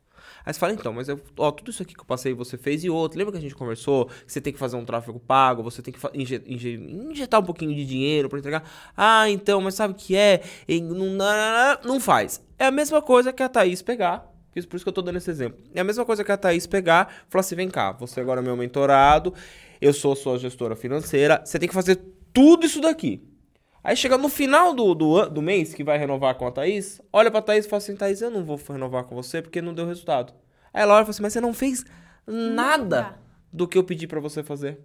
Aí você fala, então, mas eu, ó, tudo isso aqui que eu passei você fez e outro. Lembra que a gente conversou? Que você tem que fazer um tráfego pago, você tem que injetar um pouquinho de dinheiro pra entregar. Ah, então, mas sabe o que é? Não, faz. É a mesma coisa que a Thaís pegar. Isso- Por isso que eu tô dando esse exemplo. É a mesma coisa que a Thaís pegar falar assim: vem cá, você agora é meu mentorado, eu sou sua gestora financeira, você tem que fazer tudo isso daqui. Aí chega no final do, do, do mês que vai renovar com a Thaís, olha pra Thaís e fala assim: Thaís, eu não vou renovar com você porque não deu resultado. Aí ela olha e fala assim: mas você não fez nada, Nada. do que eu pedi pra você fazer.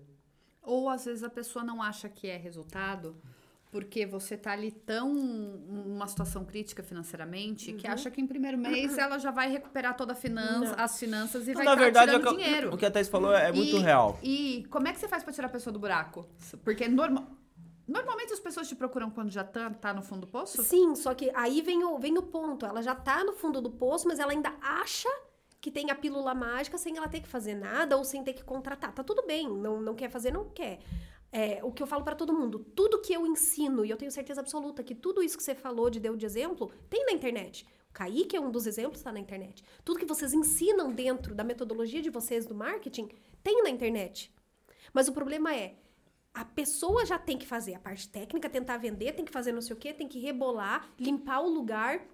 Ou às vezes a pessoa não acha que é resultado porque você tá ali tão numa situação crítica financeiramente que acha que em primeiro mês ela já vai recuperar toda a finança, as finanças e Então, vai na estar verdade, tirando que, dinheiro. o que a Thaís falou é muito E- real. E como é que você faz pra tirar a pessoa do buraco? Porque norma- normalmente as pessoas te procuram quando já tá, tá no fundo do poço? Sim, só que aí vem o, vem o ponto. Ela já tá no fundo do poço, mas ela ainda acha que tem a pílula mágica sem ela ter que fazer nada ou sem ter que contratar. Tá tudo bem, não, não quer fazer, não quer. É, o que eu falo pra todo mundo, tudo que eu ensino, e eu tenho certeza absoluta que tudo isso que você falou, de deu de exemplo, tem na internet. O Kaique é um dos exemplos, tá na internet. Tudo que vocês ensinam dentro da metodologia de vocês do marketing, tem na internet. Mas o problema é, a pessoa já tem que fazer a parte técnica, tentar vender, tem que fazer não sei o quê, tem que rebolar, limpar o lugar,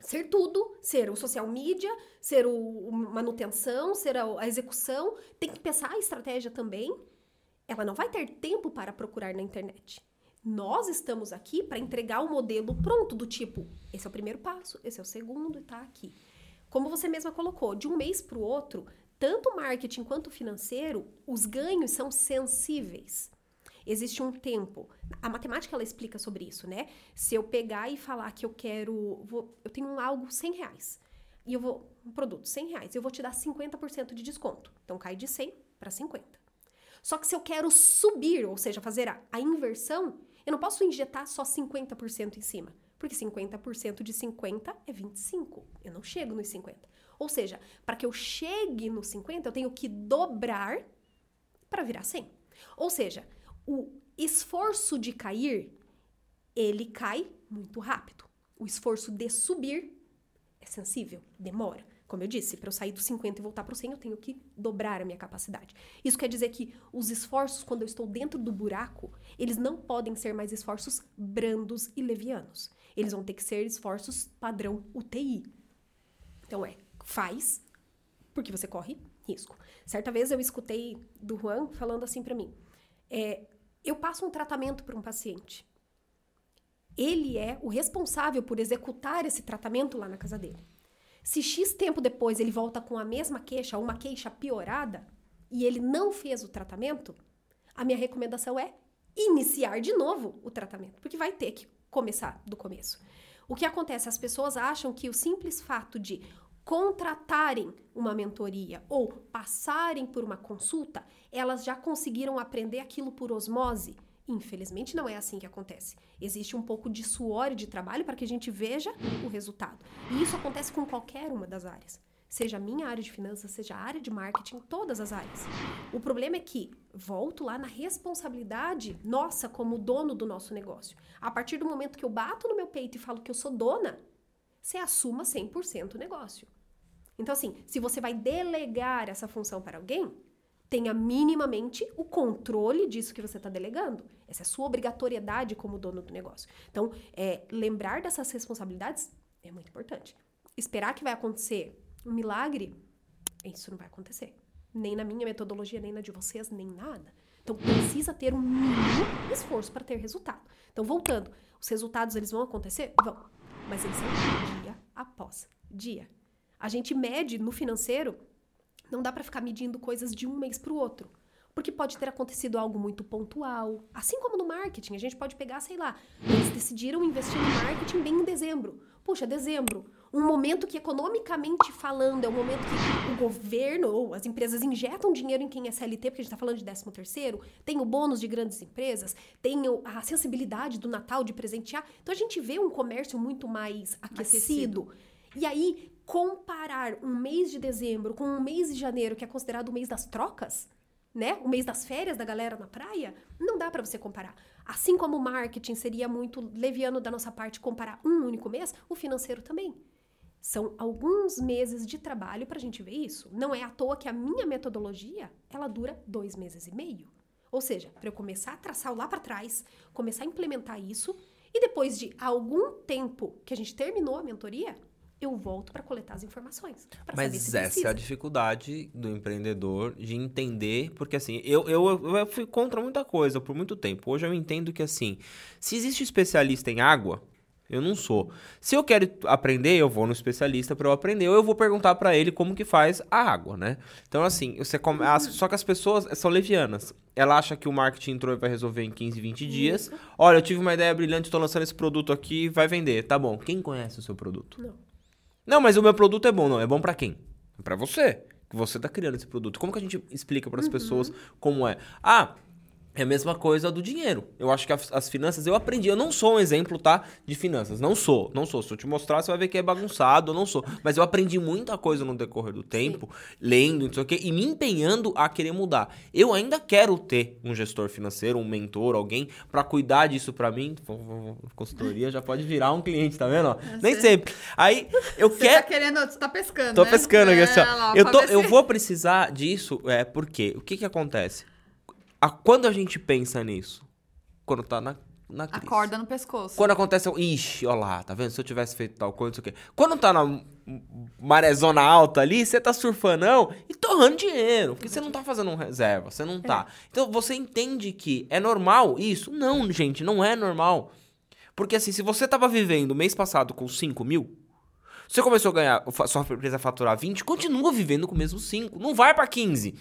ser tudo, ser o social media, ser o, manutenção, ser a, a execução, tem que pensar a estratégia também. Ela não vai ter tempo para procurar na internet. Nós estamos aqui para entregar o modelo pronto, do tipo, esse é o primeiro passo, esse é o segundo e tá aqui. Como você mesma colocou, de um mês para o outro, tanto marketing quanto financeiro, os ganhos são sensíveis. Existe um tempo. A matemática ela explica sobre isso, né? Se eu pegar e falar que eu quero. vou- eu tenho um algo 100 reais. E eu vou. Um produto 100 reais. Eu vou te dar 50% de desconto. Então cai de 100 para 50. Só que se eu quero subir, ou seja, fazer a, a inversão, eu não posso injetar só 50% em cima. Porque 50% de 50 é 25. Eu não chego nos 50. Ou seja, para que eu chegue nos 50, eu tenho que dobrar para virar 100. Ou seja, o esforço de cair, ele cai muito rápido. O esforço de subir é sensível, demora. Como eu disse, para eu sair dos 50 e voltar para o 100, eu tenho que dobrar a minha capacidade. Isso quer dizer que os esforços, quando eu estou dentro do buraco, eles não podem ser mais esforços brandos e levianos. Eles vão ter que ser esforços padrão UTI. Então é, faz, porque você corre risco. Certa vez eu escutei do Juan falando assim para mim: é, eu passo um tratamento para um paciente. Ele é o responsável por executar esse tratamento lá na casa dele. Se X tempo depois ele volta com a mesma queixa, uma queixa piorada, e ele não fez o tratamento, a minha recomendação é iniciar de novo o tratamento, porque vai ter que começar do começo. O que acontece? As pessoas acham que o simples fato de contratarem uma mentoria ou passarem por uma consulta, elas já conseguiram aprender aquilo por osmose. Infelizmente, não é assim que acontece. Existe um pouco de suor e de trabalho para que a gente veja o resultado. E isso acontece com qualquer uma das áreas. Seja a minha área de finanças, seja a área de marketing, todas as áreas. O problema é que volto lá na responsabilidade nossa como dono do nosso negócio. A partir do momento que eu bato no meu peito e falo que eu sou dona, você assuma 100% o negócio. Então, assim, se você vai delegar essa função para alguém, tenha minimamente o controle disso que você está delegando. Essa é a sua obrigatoriedade como dono do negócio. Então, é, lembrar dessas responsabilidades é muito importante. Esperar que vai acontecer um milagre, isso não vai acontecer. Nem na minha metodologia, nem na de vocês, nem nada. Então, precisa ter um mínimo esforço para ter resultado. Então, voltando, os resultados eles vão acontecer? Vão. Mas eles são dia após dia. A gente mede no financeiro não dá para ficar medindo coisas de um mês para o outro. Porque pode ter acontecido algo muito pontual. Assim como no marketing, a gente pode pegar, sei lá, eles decidiram investir no marketing bem em dezembro. Puxa, dezembro, um momento que economicamente falando é um momento que o governo ou as empresas injetam dinheiro em quem é CLT, porque a gente está falando de 13 terceiro, tem o bônus de grandes empresas, tem a sensibilidade do Natal de presentear. Então a gente vê um comércio muito mais aquecido. aquecido. E aí, comparar um mês de dezembro com um mês de janeiro, que é considerado o mês das trocas, né? O mês das férias da galera na praia, não dá para você comparar. Assim como o marketing seria muito leviano da nossa parte comparar um único mês, o financeiro também. São alguns meses de trabalho para a gente ver isso. Não é à toa que a minha metodologia ela dura dois meses e meio. Ou seja, para eu começar a traçar lá para trás, começar a implementar isso, e depois de algum tempo que a gente terminou a mentoria, eu volto para coletar as informações. Mas essa precisa. é a dificuldade do empreendedor de entender, porque assim, eu, eu, eu fui contra muita coisa por muito tempo. Hoje eu entendo que assim, se existe especialista em água, eu não sou. Se eu quero aprender, eu vou no especialista para eu aprender, ou eu vou perguntar para ele como que faz a água, né? Então, assim, você come... Só que as pessoas são levianas. Ela acha que o marketing entrou e vai resolver em 15, 20 dias. Olha, eu tive uma ideia brilhante, estou lançando esse produto aqui, vai vender. Tá bom. Quem conhece o seu produto? Não. Não, mas o meu produto é bom. Não, é bom para quem? Para você. Que você tá criando esse produto. Como que a gente explica para as uhum. pessoas como é? Ah, é a mesma coisa do dinheiro. Eu acho que as, as, finanças, eu aprendi. Eu não sou um exemplo, tá? De finanças. Não sou, não sou. Se eu te mostrar, você vai ver que é bagunçado. Eu não sou. Mas eu aprendi muita coisa no decorrer do tempo, Sim. lendo, não sei o quê, e me empenhando a querer mudar. Eu ainda quero ter um gestor financeiro, um mentor, alguém para cuidar disso para mim. Consultoria já pode virar um cliente, tá vendo? Nem sempre. Aí eu você quero. Tá querendo, você tá pescando. Tô né? pescando aqui, assim, ó. É, eu, tô, eu vou precisar disso, é, porque o que que acontece? A, quando a gente pensa nisso? Quando tá na, na crise. Acorda no pescoço. Quando acontece, ixi, ó lá, tá vendo? Se eu tivesse feito tal coisa, não sei o quê. Quando tá na marezona alta ali, você tá surfanão e torrando dinheiro. Porque você não tá fazendo um reserva, você não tá. É. Então você entende que é normal isso? Não, gente, não é normal. Porque assim, se você tava vivendo mês passado com 5 mil, você começou a ganhar, sua empresa faturar 20, continua vivendo com o mesmo 5. Não vai para 15.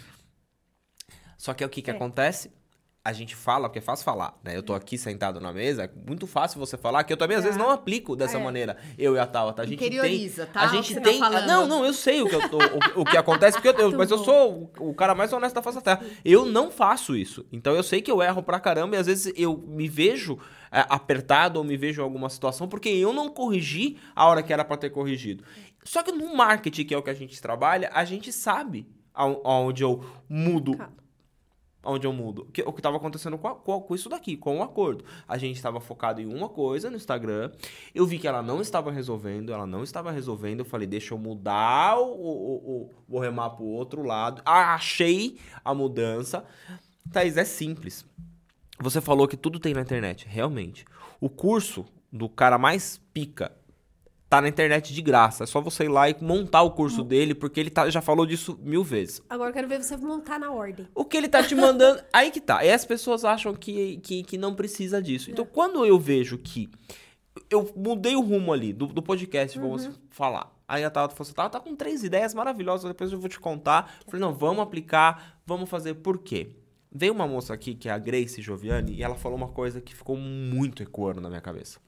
Só que o que, que é. acontece? A gente fala, porque é fácil falar, né? Eu tô aqui sentado na mesa, é muito fácil você falar, que eu também às vezes é. não aplico dessa é. maneira, eu e a tal, tá? A gente tem, tá? A gente tá tem. Tá não, não, eu sei o que, eu tô, o, o, que acontece, porque eu, mas eu sou o, o, cara mais honesto da face da terra. Eu não faço isso. Então eu sei que eu erro pra caramba e às vezes eu me vejo é, apertado ou me vejo em alguma situação porque eu não corrigi a hora que era para ter corrigido. Só que no marketing, que é o que a gente trabalha, a gente sabe aonde eu mudo onde eu mudo. O que estava acontecendo com, a, com, isso daqui, com o acordo. A gente estava focado em uma coisa no Instagram. Eu vi que ela não estava resolvendo, ela não estava resolvendo. Eu falei, deixa eu mudar o. o, o vou remar para o outro lado. Ah, achei a mudança. Thaís, é simples. Você falou que tudo tem na internet. Realmente. O curso do cara mais pica tá na internet de graça. É só você ir lá e montar o curso dele, porque ele tá, já falou disso mil vezes. Agora eu quero ver você montar na ordem. O que ele tá te mandando. (laughs) aí que tá. E as pessoas acham que, que, que não precisa disso. Então, é. quando eu vejo que. Eu mudei o rumo ali do, do podcast, uhum. vamos falar. Aí a Tata falou assim: tá, tá com três ideias maravilhosas, depois eu vou te contar. Eu falei, não, vamos aplicar, vamos fazer. Por quê? Veio uma moça aqui, que é a Grace Joviani, e ela falou uma coisa que ficou muito ecoando na minha cabeça.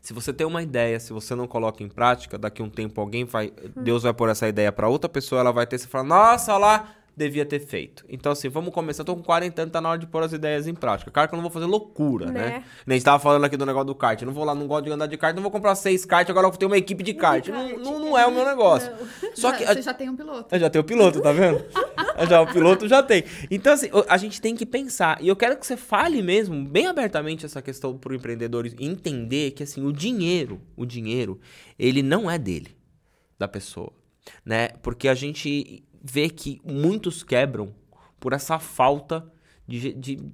Se você tem uma ideia, se você não coloca em prática, daqui a um tempo alguém vai, Deus vai pôr essa ideia para outra pessoa, ela vai ter, você fala, nossa, lá, devia ter feito. Então, assim, vamos começar. Eu tô com 40 anos, tá na hora de pôr as ideias em prática. Claro que eu não vou fazer loucura, né? Né? Nem a gente tava falando aqui do negócio do kart. Eu não vou lá, não gosto de andar de kart, não vou comprar seis kart, agora eu ter uma equipe de kart. de Não, kart, não, não é o meu negócio. Só que. Você já tem um piloto. Eu já tenho o piloto, tá vendo? Já o piloto já tem. Então, assim, a gente tem que pensar. E eu quero que você fale mesmo, bem abertamente, essa questão pro empreendedor entender que, assim, o dinheiro, o dinheiro, ele não é dele, da pessoa, né? Porque a gente vê que muitos quebram por essa falta de, de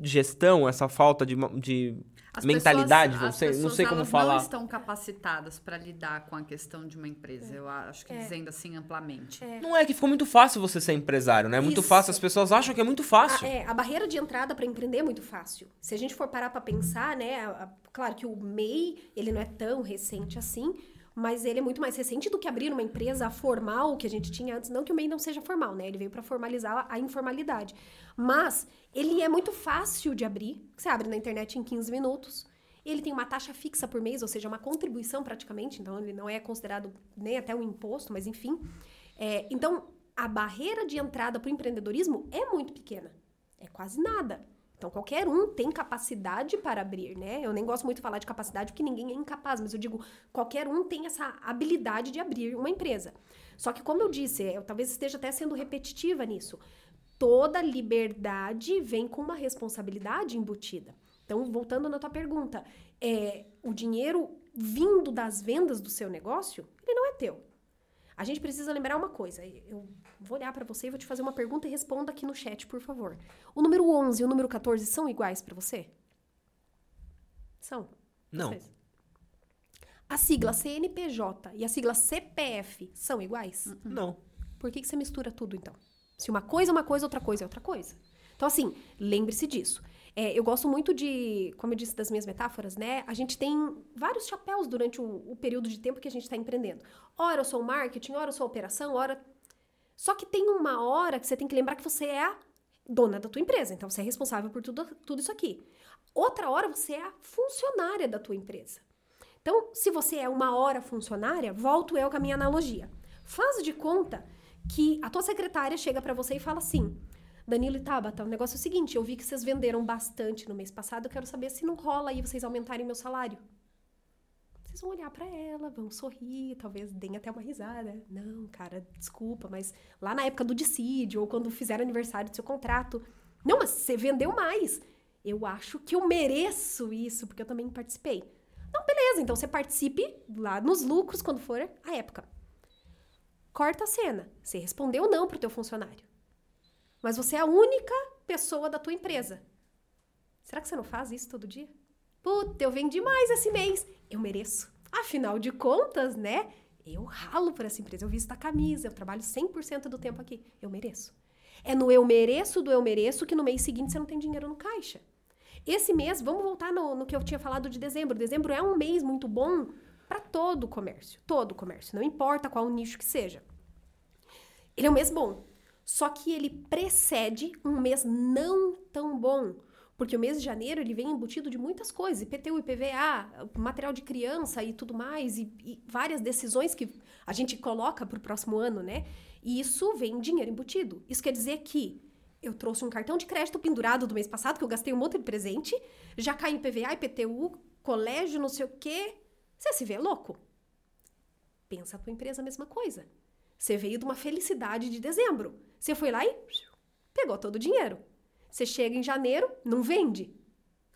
gestão, essa falta de, de As mentalidade, pessoas- não as sei, não pessoas, sei como falar. não estão capacitadas para lidar com a questão de uma empresa. Eu acho que dizendo assim amplamente. Não é que ficou muito fácil você ser empresário, né? É muito Isso. fácil, as pessoas acham que é muito fácil. A, é, a barreira de entrada para empreender é muito fácil. Se a gente for parar para pensar, né? a- a- claro que o MEI, ele não é tão recente assim, mas ele é muito mais recente do que abrir uma empresa formal que a gente tinha antes. Não que o MEI não seja formal, né? Ele veio para formalizar a informalidade. Mas ele é muito fácil de abrir. Você abre na internet em 15 minutos. Ele tem uma taxa fixa por mês, ou seja, uma contribuição praticamente, então ele não é considerado nem até um imposto, mas enfim. É, então, a barreira de entrada para o empreendedorismo é muito pequena. É quase nada. Então, qualquer um tem capacidade para abrir, né? Eu nem gosto muito de falar de capacidade porque ninguém é incapaz, mas eu digo, qualquer um tem essa habilidade de abrir uma empresa. Só que, como eu disse, eu talvez esteja até sendo repetitiva nisso. Toda liberdade vem com uma responsabilidade embutida. Então, voltando na tua pergunta, é, o dinheiro vindo das vendas do seu negócio, ele não é teu. A gente precisa lembrar uma coisa. Eu vou olhar para você e vou te fazer uma pergunta e responda aqui no chat, por favor. O número 11 e o número 14 são iguais para você? São. Não. Vocês. A sigla CNPJ e a sigla CPF são iguais? Não. Por que, que você mistura tudo, então? Se uma coisa é uma coisa, outra coisa é outra coisa. Então, assim, lembre-se disso. É, eu gosto muito de, como eu disse, das minhas metáforas, né? A gente tem vários chapéus durante o, o período de tempo que a gente está empreendendo. Ora eu sou marketing, ora eu sou operação, ora. Só que tem uma hora que você tem que lembrar que você é a dona da tua empresa. Então, você é responsável por tudo, tudo isso aqui. Outra hora, você é a funcionária da tua empresa. Então, se você é uma hora funcionária, volto eu com a minha analogia. Faz de conta que a tua secretária chega para você e fala assim: Danilo e Tabata, o negócio é o seguinte, eu vi que vocês venderam bastante no mês passado, eu quero saber se não rola aí vocês aumentarem meu salário. Vocês vão olhar para ela, vão sorrir, talvez deem até uma risada. Não, cara, desculpa, mas lá na época do dissídio ou quando fizeram aniversário do seu contrato, não, mas você vendeu mais. Eu acho que eu mereço isso, porque eu também participei. Não, beleza, então você participe lá nos lucros quando for a época. Corta a cena. Você respondeu não pro teu funcionário. Mas você é a única pessoa da tua empresa. Será que você não faz isso todo dia? Puta, eu vendi mais esse mês. Eu mereço. Afinal de contas, né? Eu ralo por essa empresa. Eu visto a camisa. Eu trabalho 100% do tempo aqui. Eu mereço. É no eu mereço do eu mereço que no mês seguinte você não tem dinheiro no caixa. Esse mês, vamos voltar no, no que eu tinha falado de dezembro. Dezembro é um mês muito bom para todo o comércio. Todo o comércio. Não importa qual nicho que seja. Ele é um mês bom. Só que ele precede um mês não tão bom. Porque o mês de janeiro ele vem embutido de muitas coisas, IPTU, IPVA, material de criança e tudo mais, e, e várias decisões que a gente coloca para o próximo ano, né? E isso vem dinheiro embutido. Isso quer dizer que eu trouxe um cartão de crédito pendurado do mês passado, que eu gastei um monte de presente, já cai IPVA, IPTU, colégio, não sei o quê. Você se vê louco? Pensa a tua empresa a mesma coisa. Você veio de uma felicidade de dezembro. Você foi lá e pegou todo o dinheiro. Você chega em janeiro, não vende.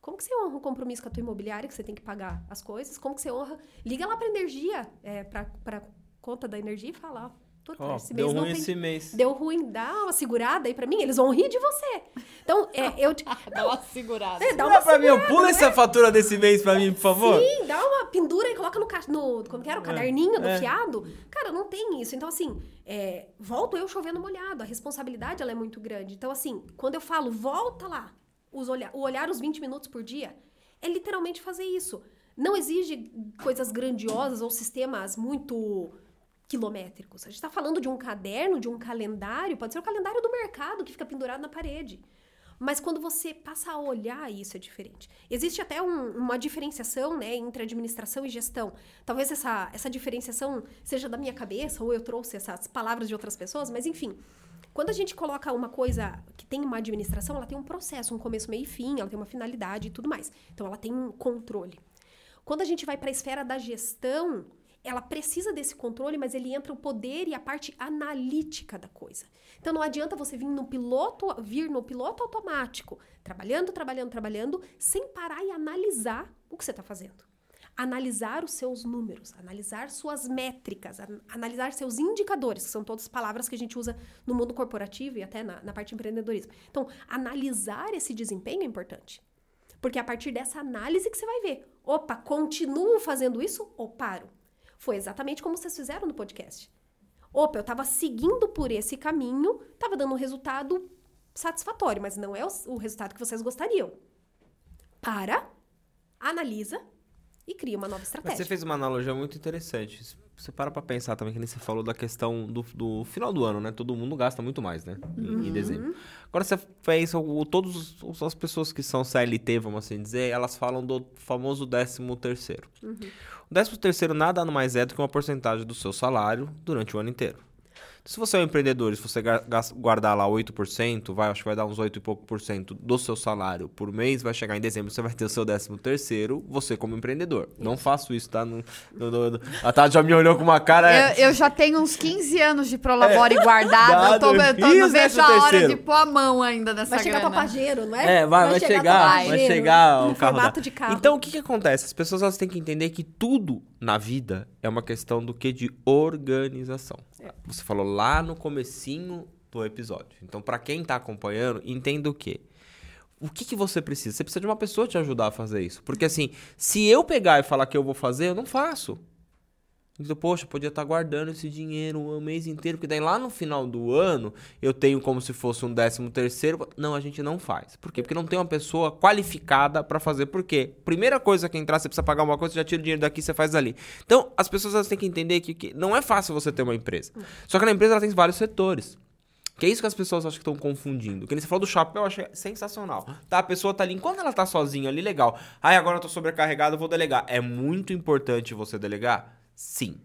Como que você honra um compromisso com a tua imobiliária, que você tem que pagar as coisas? Como que você honra? Liga lá pra energia, é, pra conta da energia e fala, ó, puta, Ó, esse deu mês não ruim tem... esse mês. Deu ruim, dá uma segurada aí pra mim, eles vão rir de você. Então, é, eu... (laughs) Dá uma segurada. É, dá uma pra mim, segurada, pula não essa é? fatura desse mês pra mim, por favor. Sim, dá uma pendura e coloca no, ca- no como que era, o caderninho do é. fiado. Cara, não tem isso. Então, assim, é, volto eu chovendo molhado. A responsabilidade, ela é muito grande. Então, assim, quando eu falo, volta lá, os olha, o olhar os 20 minutos por dia, é literalmente fazer isso. Não exige coisas grandiosas ou sistemas muito quilométricos. A gente está falando de um caderno, de um calendário, pode ser o calendário do mercado que fica pendurado na parede. Mas quando você passa a olhar, isso é diferente. Existe até um- uma diferenciação né, entre administração e gestão. Talvez essa, essa diferenciação seja da minha cabeça, ou eu trouxe essas palavras de outras pessoas, mas enfim. Quando a gente coloca uma coisa que tem uma administração, ela tem um processo, um começo, meio e fim, ela tem uma finalidade e tudo mais. Então, ela tem um controle. Quando a gente vai para a esfera da gestão, ela precisa desse controle, mas ele entra o poder e a parte analítica da coisa. Então não adianta você vir no piloto, vir no piloto automático, trabalhando, trabalhando, trabalhando, sem parar e analisar o que você está fazendo. Analisar os seus números, analisar suas métricas, an analisar seus indicadores, que são todas palavras que a gente usa no mundo corporativo e até na, na parte de empreendedorismo. Então, analisar esse desempenho é importante. Porque é a partir dessa análise que você vai ver. Opa, continuo fazendo isso ou paro? Foi exatamente como vocês fizeram no podcast. Opa, eu estava seguindo por esse caminho, estava dando um resultado satisfatório, mas não é o, o resultado que vocês gostariam. Para, analisa e cria uma nova estratégia. Mas você fez uma analogia muito interessante. Você para pra pensar também, que nem você falou da questão do, do final do ano, né? Todo mundo gasta muito mais, né? Em, Uhum. em dezembro. Agora você fez, o, todos os- as pessoas que são CLT, vamos assim dizer, elas falam do famoso décimo terceiro. Uhum. O décimo terceiro nada mais é do que uma porcentagem do seu salário durante o ano inteiro. Se você é um empreendedor e se você guardar lá 8%, vai, acho que vai dar uns 8 e pouco por cento do seu salário por mês, vai chegar em dezembro, você vai ter o seu décimo terceiro, você como empreendedor. Não faço isso, tá? No, no- no- no- a Tati já me olhou com uma cara... é, Eu, eu já tenho uns 15 anos de Prolabore guardado. Eu, tô, eu tô- não vejo a hora terceiro. de pôr a mão ainda nessa Vai chegar grana. papageiro, não é? É, vai, vai, chegar, vai papageiro, chegar o carro. da- de carro. Então, o que que acontece? As pessoas elas têm que entender que tudo na vida é uma questão do que de organização. É. Você falou lá no comecinho do episódio. Então, pra quem tá acompanhando, entenda o quê? O que, que você precisa? Você precisa de uma pessoa te ajudar a fazer isso. Porque assim, se eu pegar e falar que eu vou fazer, eu não faço. Então, poxa, podia estar guardando esse dinheiro o mês inteiro, porque daí lá no final do ano eu tenho como se fosse um décimo terceiro. Não, a gente não faz. Por quê? Porque não tem uma pessoa qualificada pra fazer. Por quê? Primeira coisa que entrar, você precisa pagar uma coisa, você já tira o dinheiro daqui, você faz ali. Então, as pessoas elas têm que entender que, que não é fácil você ter uma empresa. Só que na empresa ela tem vários setores. Que é isso que as pessoas acham que estão confundindo. Que nem você falou do shopping, eu achei sensacional. Tá, a pessoa tá ali, enquanto ela tá sozinha ali, legal. Ai, agora eu tô sobrecarregado, eu vou delegar. É muito importante você delegar? Sim.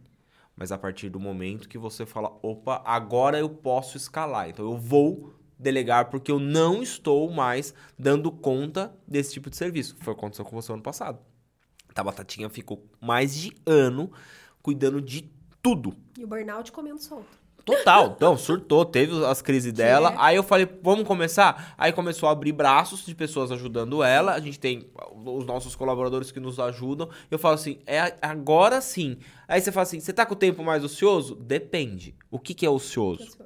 Mas a partir do momento que você fala, opa, agora eu posso escalar. Então eu vou delegar porque eu não estou mais dando conta desse tipo de serviço. Foi o que aconteceu com você ano passado. A Batatinha ficou mais de ano cuidando de tudo. E o burnout comendo solto. Total, então, surtou, teve as crises dela. é. Aí eu falei, vamos começar? Aí começou a abrir braços de pessoas ajudando ela. A gente tem os nossos colaboradores que nos ajudam. Eu falo assim, é agora sim. Aí você fala assim, você tá com o tempo mais ocioso? Depende. O que, que é ocioso?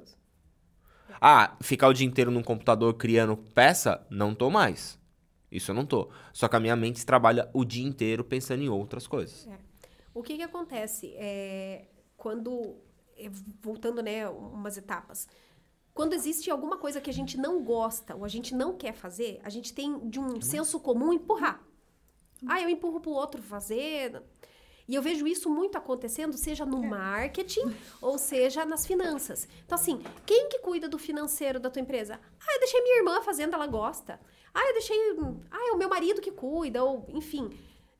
Ah, ficar o dia inteiro num computador criando peça? Não tô mais. Isso eu não tô. Só que a minha mente trabalha o dia inteiro pensando em outras coisas. O que que acontece? É, quando, é, voltando, né, umas etapas. Quando existe alguma coisa que a gente não gosta ou a gente não quer fazer, a gente tem de um senso comum empurrar. Ah, eu empurro pro outro fazer. E eu vejo isso muito acontecendo, seja no marketing ou seja nas finanças. Então, assim, quem que cuida do financeiro da tua empresa? Ah, eu deixei minha irmã fazendo, ela gosta. Ah, eu deixei. Ah, é o meu marido que cuida, ou enfim.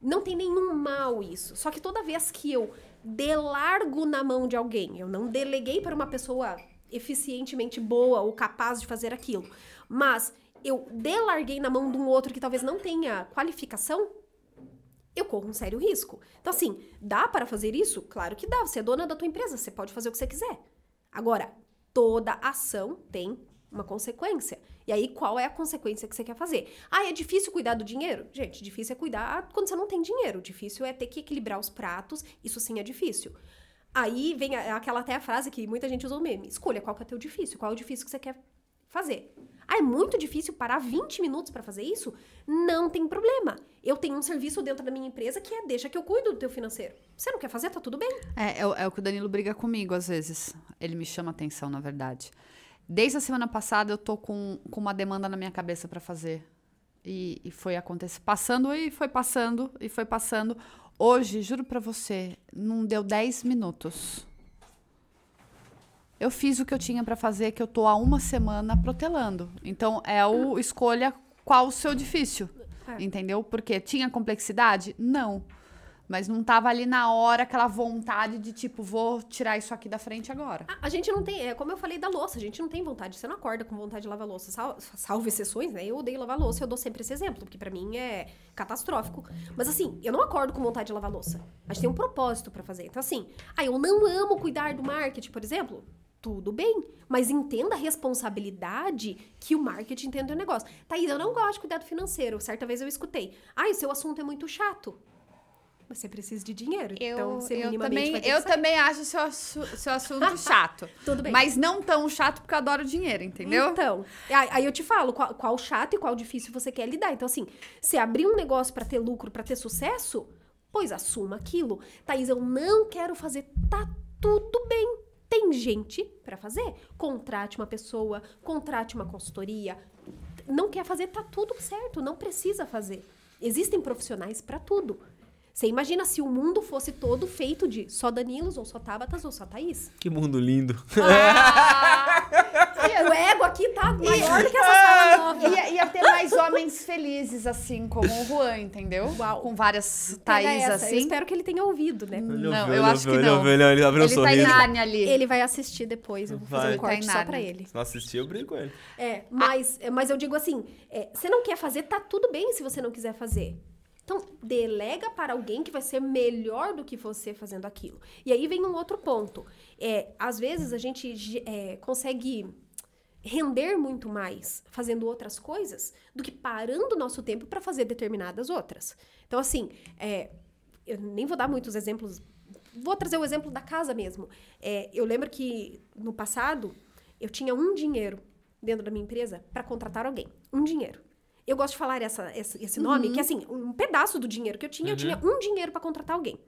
Não tem nenhum mal isso. Só que toda vez que eu delargo na mão de alguém, eu não deleguei para uma pessoa eficientemente boa ou capaz de fazer aquilo, mas eu delarguei na mão de um outro que talvez não tenha qualificação, eu corro um sério risco. Então, assim, dá para fazer isso? Claro que dá. Você é dona da tua empresa, você pode fazer o que você quiser. Agora, toda ação tem uma consequência. E aí, qual é a consequência que você quer fazer? Ah, é difícil cuidar do dinheiro? Gente, difícil é cuidar quando você não tem dinheiro. Difícil é ter que equilibrar os pratos. Isso sim é difícil. Aí vem aquela até a frase que muita gente usa o meme. Escolha qual que é o teu difícil, qual é o difícil que você quer fazer. Ah, é muito difícil parar 20 minutos para fazer isso? Não tem problema. Eu tenho um serviço dentro da minha empresa que é deixa que eu cuido do teu financeiro. Você não quer fazer? Tá tudo bem. É, é, é o que o Danilo briga comigo às vezes. Ele me chama atenção, na verdade. Desde a semana passada eu tô com, com uma demanda na minha cabeça pra fazer. E, e foi acontecer, passando e foi passando e foi passando. Hoje, juro pra você, não deu 10 minutos. Eu fiz o que eu tinha pra fazer, que eu tô há uma semana protelando. Então, é o escolha qual o seu difícil. É. Entendeu? Porque tinha complexidade? Não. Mas não tava ali na hora aquela vontade de tipo, vou tirar isso aqui da frente agora. A, a gente não tem, é como eu falei da louça, a gente não tem vontade, você não acorda com vontade de lavar louça, sal, salvo exceções, né? Eu odeio lavar louça, eu dou sempre esse exemplo, porque pra mim é catastrófico. Mas assim, eu não acordo com vontade de lavar louça. A gente tem um propósito pra fazer. Então assim, ah, eu não amo cuidar do marketing, por exemplo. Tudo bem, mas entenda a responsabilidade que o marketing tem do negócio. Thaís, eu não gosto de cuidado financeiro. Certa vez eu escutei. Ah, o seu assunto é muito chato. Você precisa de dinheiro, então você eu minimamente também, eu também acho seu, seu assunto (laughs) chato. Tudo bem. Mas não tão chato porque eu adoro dinheiro, entendeu? Então, aí eu te falo qual, qual chato e qual difícil você quer lidar. Então, assim, se abrir um negócio pra ter lucro, pra ter sucesso, pois assuma aquilo. Thaís, eu não quero fazer, tá tudo bem. Tem gente pra fazer. Contrate uma pessoa, contrate uma consultoria. Não quer fazer, tá tudo certo, não precisa fazer. Existem profissionais pra tudo. Você imagina se o mundo fosse todo feito de só Danilos, ou só Tabatas, ou só Thaís? Que mundo lindo. (laughs) O ego aqui tá maior do que essa sala nova. Ia, ia ter mais homens felizes, assim, como o Juan, entendeu? Uau. Com várias Thaís, essa, Eu assim. espero que ele tenha ouvido, né? Ele Não, ouviu, eu acho que ouviu, ele não. ouviu, ele, ele abriu um Ele tá sorriso. em Nárnia ali. Ele vai assistir depois, eu vou fazer Vai. um corte Tá só pra ele. Se não assistir, eu brigo com ele. É, mas, é, mas eu digo assim, é, você não quer fazer, tá tudo bem se você não quiser fazer. Então, delega para alguém que vai ser melhor do que você fazendo aquilo. E aí vem um outro ponto. É, às vezes a gente ge- é, consegue render muito mais fazendo outras coisas do que parando o nosso tempo para fazer determinadas outras. Então, assim, é, eu nem vou dar muitos exemplos. Vou trazer o exemplo da casa mesmo. É, eu lembro que no passado eu tinha um dinheiro dentro da minha empresa para contratar alguém. Um dinheiro. Eu gosto de falar essa, esse, esse nome, que assim, um pedaço do dinheiro que eu tinha, eu tinha um dinheiro para contratar alguém.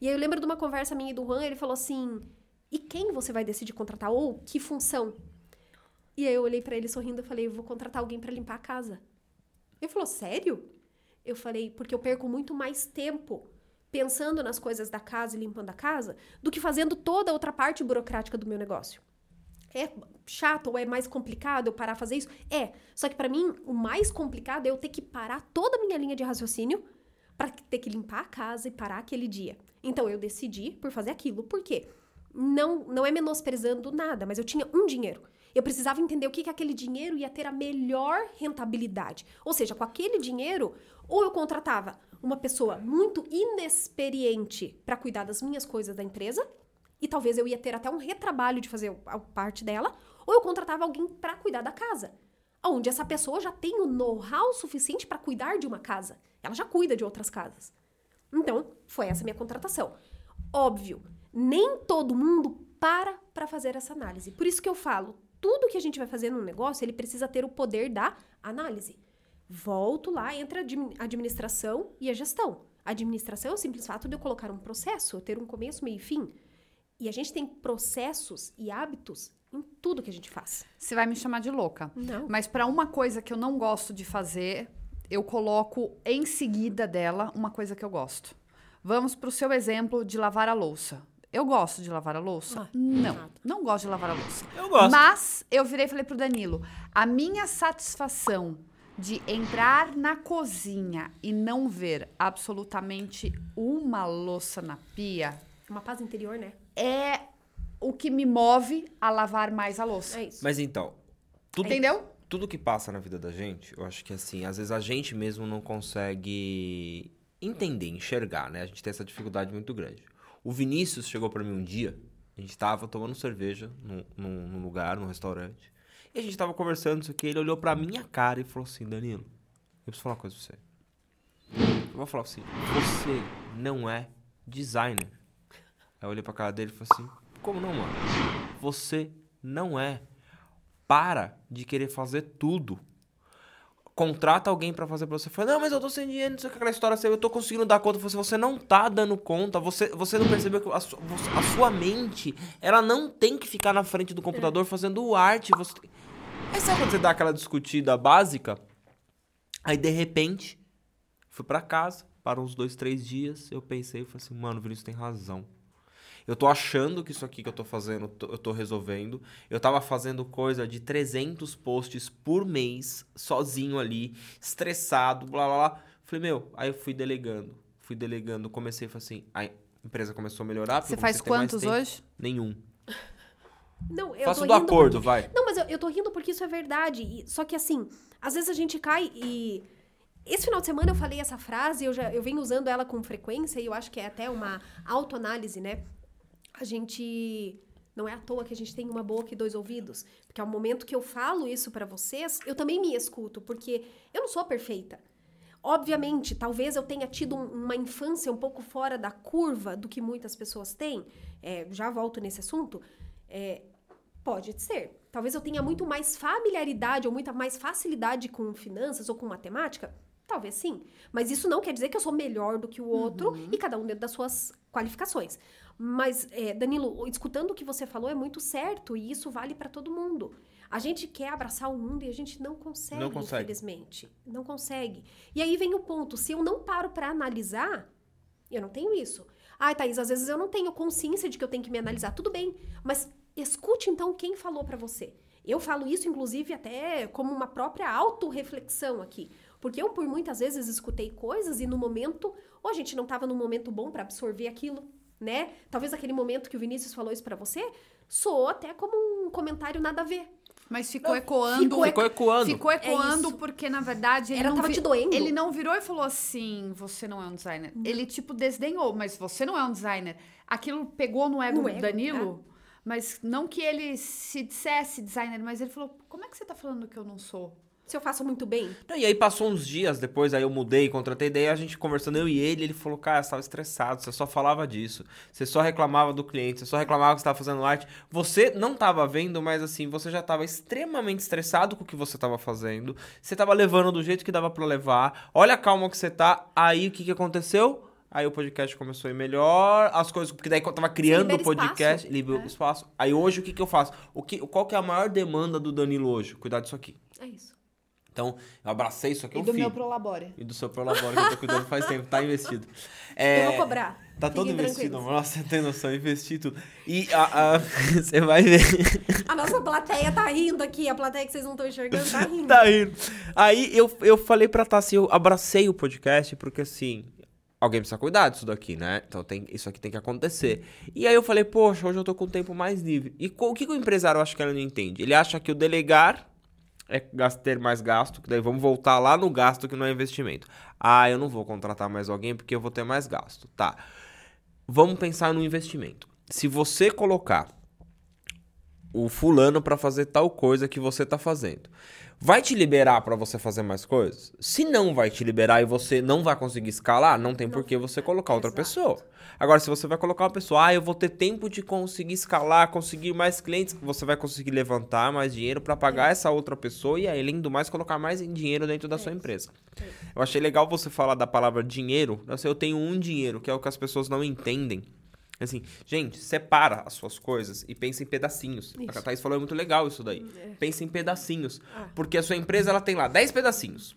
E aí eu lembro de uma conversa minha e do Juan, ele falou assim: e quem você vai decidir contratar? Ou que função? E aí eu olhei pra ele sorrindo e falei: eu vou contratar alguém pra limpar a casa. Ele falou: sério? Eu falei: porque eu perco muito mais tempo pensando nas coisas da casa e limpando a casa do que fazendo toda a outra parte burocrática do meu negócio. É chato ou é mais complicado eu parar a fazer isso? É. Só que pra mim, o mais complicado é eu ter que parar toda a minha linha de raciocínio pra ter que limpar a casa e parar aquele dia. Então eu decidi por fazer aquilo. Por quê? Não, não é menosprezando nada, mas eu tinha um dinheiro. Eu precisava entender o que, que aquele dinheiro ia ter a melhor rentabilidade. Ou seja, com aquele dinheiro, ou eu contratava uma pessoa muito inexperiente para cuidar das minhas coisas da empresa, e talvez eu ia ter até um retrabalho de fazer a parte dela, ou eu contratava alguém para cuidar da casa. Onde essa pessoa já tem o know-how suficiente para cuidar de uma casa. Ela já cuida de outras casas. Então, foi essa minha contratação. Óbvio, nem todo mundo para para fazer essa análise. Por isso que eu falo, tudo que a gente vai fazer num negócio, ele precisa ter o poder da análise. Volto lá, entra a admi- administração e a gestão. A administração é o simples fato de eu colocar um processo, ter um começo, meio e fim. E a gente tem processos e hábitos em tudo que a gente faz. Você vai me chamar de louca. Não. Mas pra uma coisa que eu não gosto de fazer, eu coloco em seguida dela uma coisa que eu gosto. Vamos pro seu exemplo de lavar a louça. Eu gosto de lavar a louça? Ah, não, nada. não gosto de lavar a louça. Eu gosto. Mas eu virei e falei pro Danilo: a minha satisfação de entrar na cozinha e não ver absolutamente uma louça na pia Uma paz interior, né? É o que me move a lavar mais a louça. É isso. Mas então, tudo, Entendeu? tudo que passa na vida da gente, eu acho que assim, às vezes a gente mesmo não consegue entender, enxergar, né? A gente tem essa dificuldade muito grande. O Vinícius chegou pra mim um dia, a gente tava tomando cerveja num, num, num lugar, num restaurante, e a gente tava conversando, isso aqui, ele olhou pra minha cara e falou assim, Danilo, eu preciso falar uma coisa pra você. Eu vou falar assim, você não é designer. Aí eu olhei pra cara dele e falei assim, como não, mano? Você não é. Para de querer fazer tudo. Contrata alguém pra fazer pra você. Fala, não, mas eu tô sem dinheiro, não sei o que aquela história eu tô conseguindo dar conta. Você, você não tá dando conta. Você, você não percebeu que a, su- a sua mente, ela não tem que ficar na frente do computador fazendo arte. Você... Aí sabe quando você dá aquela discutida básica? Aí de repente, fui pra casa, para uns dois, três dias, eu pensei, eu falei assim, mano, o Vinícius tem razão. Eu tô achando que isso aqui que eu tô fazendo, eu tô resolvendo. Eu tava fazendo coisa de 300 posts por mês, sozinho ali, estressado, blá blá blá. Falei, meu, aí eu fui delegando. fui delegando, comecei, falei assim, a empresa começou a melhorar. Você faz quantos hoje? Nenhum. Não, eu Faço tô do rindo acordo, porque- vai. Não, mas eu, eu tô rindo porque isso é verdade. E- só que assim, às vezes a gente cai e. Esse final de semana eu falei essa frase, eu já eu venho usando ela com frequência e eu acho que é até uma autoanálise, né? A gente. Não é à toa que a gente tem uma boca e dois ouvidos. Porque ao momento que eu falo isso pra vocês, eu também me escuto, porque eu não sou perfeita. Obviamente, talvez eu tenha tido um- uma infância um pouco fora da curva do que muitas pessoas têm. É, já volto nesse assunto. É, Pode ser. Talvez eu tenha muito mais familiaridade ou muita mais facilidade com finanças ou com matemática. Talvez sim. Mas isso não quer dizer que eu sou melhor do que o outro e cada um dentro das suas qualificações. Mas, é, Danilo, escutando o que você falou é muito certo e isso vale para todo mundo. A gente quer abraçar o mundo e a gente não consegue, Não consegue. infelizmente. Não consegue. E aí vem o ponto: se eu não paro para analisar, eu não tenho isso. Ai, Thaís, às vezes eu não tenho consciência de que eu tenho que me analisar. Tudo bem, mas escute então quem falou pra você. Eu falo isso, inclusive, até como uma própria autorreflexão aqui. Porque eu, por muitas vezes, escutei coisas e no momento, ou a gente não estava num momento bom pra absorver aquilo, né? Talvez aquele momento que o Vinícius falou isso pra você, soou até como um comentário nada a ver. Mas ficou ecoando. ficou Ficou ecoando. Ficou ecoando isso. porque, na verdade, ele Era- não tava vi- te doendo. Ele não virou e falou assim: você não é um designer. Ele, tipo, desdenhou, mas você não é um designer. Aquilo pegou no ego No do ego, Danilo, mas não que ele se dissesse designer, mas ele falou: como é que você tá falando que eu não sou? Se eu faço muito bem, Não, E aí passou uns dias depois, aí eu mudei, contratei, daí a gente conversando, eu e ele, ele falou, cara, você tava estressado, você só falava disso. Você só reclamava do cliente, você só reclamava que você tava fazendo arte. Você não tava vendo, mas assim, você já tava extremamente estressado com o que você tava fazendo. Você tava levando do jeito que dava pra levar. Olha a calma que você tá. Aí o que que aconteceu? Aí o podcast começou a ir melhor, as coisas, porque daí eu tava criando o podcast, liberou é. espaço. Aí hoje o que que eu faço? O que, qual que é a maior demanda do Danilo hoje? Cuidar disso aqui. é isso. Então, eu abracei isso aqui, E eu do fiz. meu Prolabore. E do seu Prolabore, que eu tô cuidando faz tempo, tá investido. É, (laughs) Eu vou cobrar. Tá todo Fiquem investido, tranquilos. Nossa, tem noção, investi tudo. E a, a- (laughs) você vai ver. A nossa plateia tá rindo aqui, a plateia que vocês não estão enxergando tá rindo. (laughs) tá rindo. Aí eu, eu falei pra Tassi, eu abracei o podcast, porque assim, alguém precisa cuidar disso daqui, né? Então tem, isso aqui tem que acontecer. E aí eu falei, poxa, hoje eu tô com o tempo mais livre. E o que, que o empresário acha que ele não entende? Ele acha que o delegar é ter mais gasto, que daí vamos voltar lá no gasto que não é investimento. Ah, eu não vou contratar mais alguém porque eu vou ter mais gasto. Tá. Vamos pensar no investimento. Se você colocar o fulano pra fazer tal coisa que você tá fazendo. Vai te liberar pra você fazer mais coisas? Se não vai te liberar e você não vai conseguir escalar, não tem por que você colocar outra Exato. pessoa. Agora, se você vai colocar uma pessoa, ah, eu vou ter tempo de conseguir escalar, conseguir mais clientes, você vai conseguir levantar mais dinheiro pra pagar essa outra pessoa e aí, além do mais, colocar mais dinheiro dentro da sua empresa. Eu achei legal você falar da palavra dinheiro. Eu tenho um dinheiro, que é o que as pessoas não entendem. Assim, gente, separa as suas coisas e pensa em pedacinhos. A Thaís falou, é muito legal isso daí. Pensa em pedacinhos. Ah. Porque a sua empresa, ela tem lá 10 pedacinhos.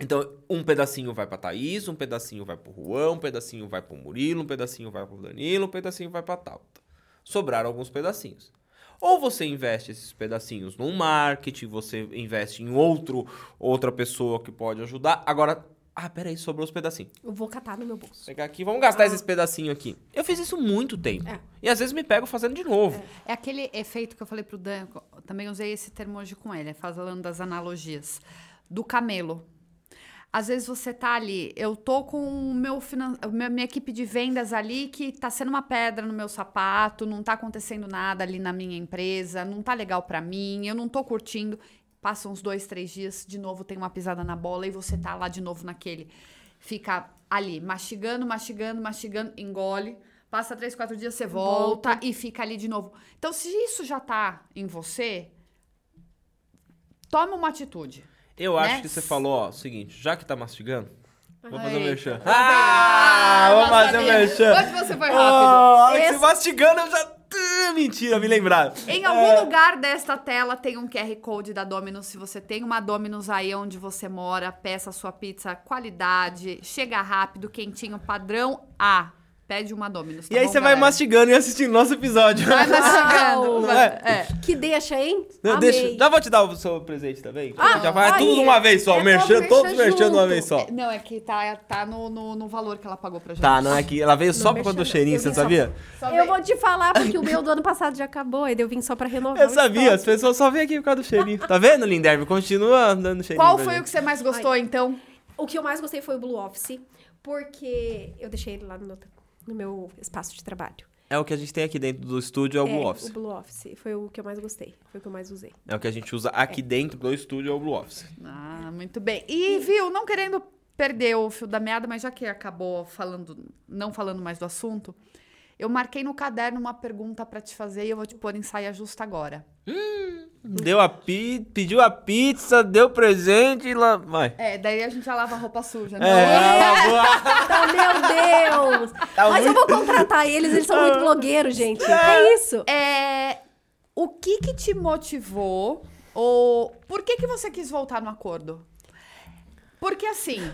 Então, um pedacinho vai pra Thaís, um pedacinho vai pro Juan, um pedacinho vai pro Murilo, um pedacinho vai pro Danilo, um pedacinho vai pra Tauta. Sobraram alguns pedacinhos. Ou você investe esses pedacinhos num marketing, você investe em outro, outra pessoa que pode ajudar. Agora, ah, peraí, sobrou os pedacinhos. Eu vou catar no meu bolso. Pegar aqui, vamos gastar esses pedacinhos aqui. Eu fiz isso muito tempo. É. E às vezes me pego fazendo de novo. É aquele efeito que eu falei pro Dan, também usei esse termo hoje com ele, falando das analogias. Do camelo. Às vezes você tá ali, eu tô com o meu finan... a minha, equipe de vendas ali que tá sendo uma pedra no meu sapato, não tá acontecendo nada ali na minha empresa, não tá legal pra mim, eu não tô curtindo. Passam uns dois, três dias, de novo tem uma pisada na bola e você tá lá de novo naquele. Fica ali, mastigando, mastigando, mastigando, engole. Passa três, quatro dias, você volta, e fica ali de novo. Então, se isso já tá em você, toma uma atitude. Eu acho Né? que você falou, ó, o seguinte, já que tá mastigando, vamos fazer o merchan. Ah, Ah, vamos já fazer o merchan. Hoje você foi Oh, rápido. a hora que Esse- mastigando, eu já... Ah, Mentira, me lembraram. Em algum lugar desta tela tem um QR Code da Domino's. Se você tem uma Domino's aí onde você mora, peça a sua pizza qualidade, chega rápido, quentinho, padrão A. Pede uma Dominus. tá E aí bom, você vai galera? mastigando e assistindo nosso episódio. Vai (laughs) mastigando. Vai- é. Que deixa, hein? Não, Amei. deixa, já vou te dar o seu presente também. Ah, já vai aí, tudo de uma vez só. é merchan, todo todos merchan uma vez só. Não, é que tá, tá no, no, no valor que ela pagou pra gente. Tá, não é que ela veio só por conta do cheirinho, você vim só- sabia? Só Eu vou te falar, porque o meu do ano passado já acabou, aí eu vim só pra renovar. Eu o sabia, as pessoas só vêm aqui por causa do cheirinho. Tá vendo, Linderbe? Continua dando cheirinho. Qual foi o gente. que você mais gostou, então? O que eu mais gostei foi o Blue Office, porque eu deixei ele lá no meu, no meu espaço de trabalho. É o que a gente tem aqui dentro do estúdio, é o Blue é, Office. O Blue Office foi o que eu mais gostei, foi o que eu mais usei. É o que a gente usa aqui dentro do estúdio, é o Blue Office. Ah, muito bem. E, viu, não querendo perder o fio da meada, mas já que acabou falando, não falando mais do assunto, eu marquei no caderno uma pergunta pra te fazer e eu vou te pôr em saia justa agora. Deu a pi... Pediu a pizza, deu presente e lá... Vai. É, daí a gente já lava a roupa suja, né? É, Então, (laughs) meu Deus! Tá Mas eu muito- vou contratar eles, eles são muito blogueiros, gente. É isso. É, o que que te motivou ou por que que você quis voltar no acordo? Porque assim,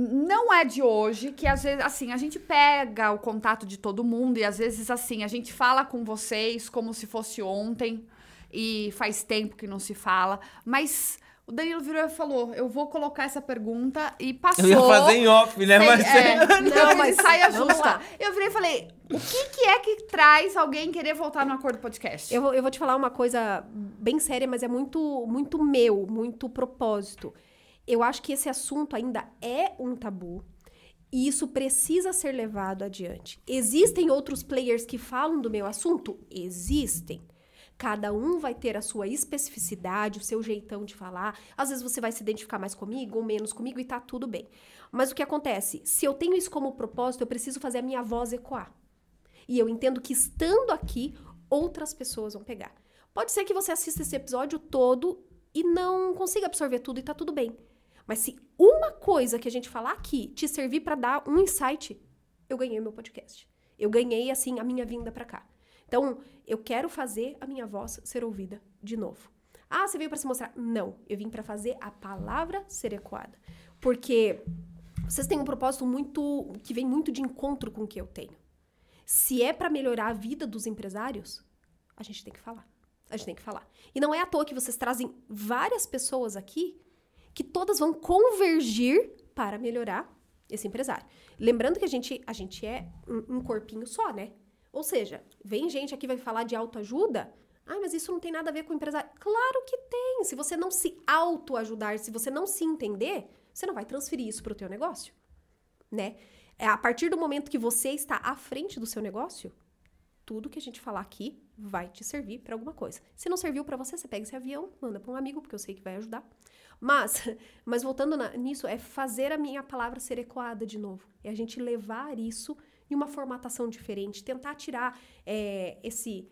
não é de hoje que às vezes assim, a gente pega o contato de todo mundo e às vezes assim, a gente fala com vocês como se fosse ontem e faz tempo que não se fala, mas o Danilo virou e falou: "Eu vou colocar essa pergunta" e passou. Eu ia fazer em off, né? Sem- Mas é, (laughs) Não, mas saia justa. Eu virei e falei: o que, que é que traz alguém querer voltar no acordo podcast? Eu vou, eu vou te falar uma coisa bem séria, mas é muito, muito meu, muito propósito. Eu acho que esse assunto ainda é um tabu. E isso precisa ser levado adiante. Existem outros players que falam do meu assunto? Existem. Cada um vai ter a sua especificidade, o seu jeitão de falar. Às vezes você vai se identificar mais comigo ou menos comigo e tá tudo bem. Mas o que acontece? Se eu tenho isso como propósito, eu preciso fazer a minha voz ecoar. E eu entendo que estando aqui, outras pessoas vão pegar. Pode ser que você assista esse episódio todo e não consiga absorver tudo e tá tudo bem. Mas se uma coisa que a gente falar aqui te servir para dar um insight, eu ganhei meu podcast. Eu ganhei assim a minha vinda para cá. Então, eu quero fazer a minha voz ser ouvida de novo. Ah, você veio para se mostrar? Não, eu vim para fazer a palavra ser ecoada. Porque vocês têm um propósito muito que vem muito de encontro com o que eu tenho. Se é para melhorar a vida dos empresários, a gente tem que falar. A gente tem que falar. E não é à toa que vocês trazem várias pessoas aqui que todas vão convergir para melhorar esse empresário. Lembrando que a gente, a gente é um, um corpinho só, né? Ou seja, vem gente aqui vai falar de autoajuda. Ah, mas isso não tem nada a ver com empresário. Claro que tem. Se você não se autoajudar, se você não se entender, você não vai transferir isso para o teu negócio, né? É a partir do momento que você está à frente do seu negócio, tudo que a gente falar aqui vai te servir para alguma coisa. Se não serviu para você, você pega esse avião, manda para um amigo, porque eu sei que vai ajudar. Mas, (laughs) mas voltando na- nisso, é fazer a minha palavra ser ecoada de novo. É a gente levar isso em uma formatação diferente, tentar tirar é, esse.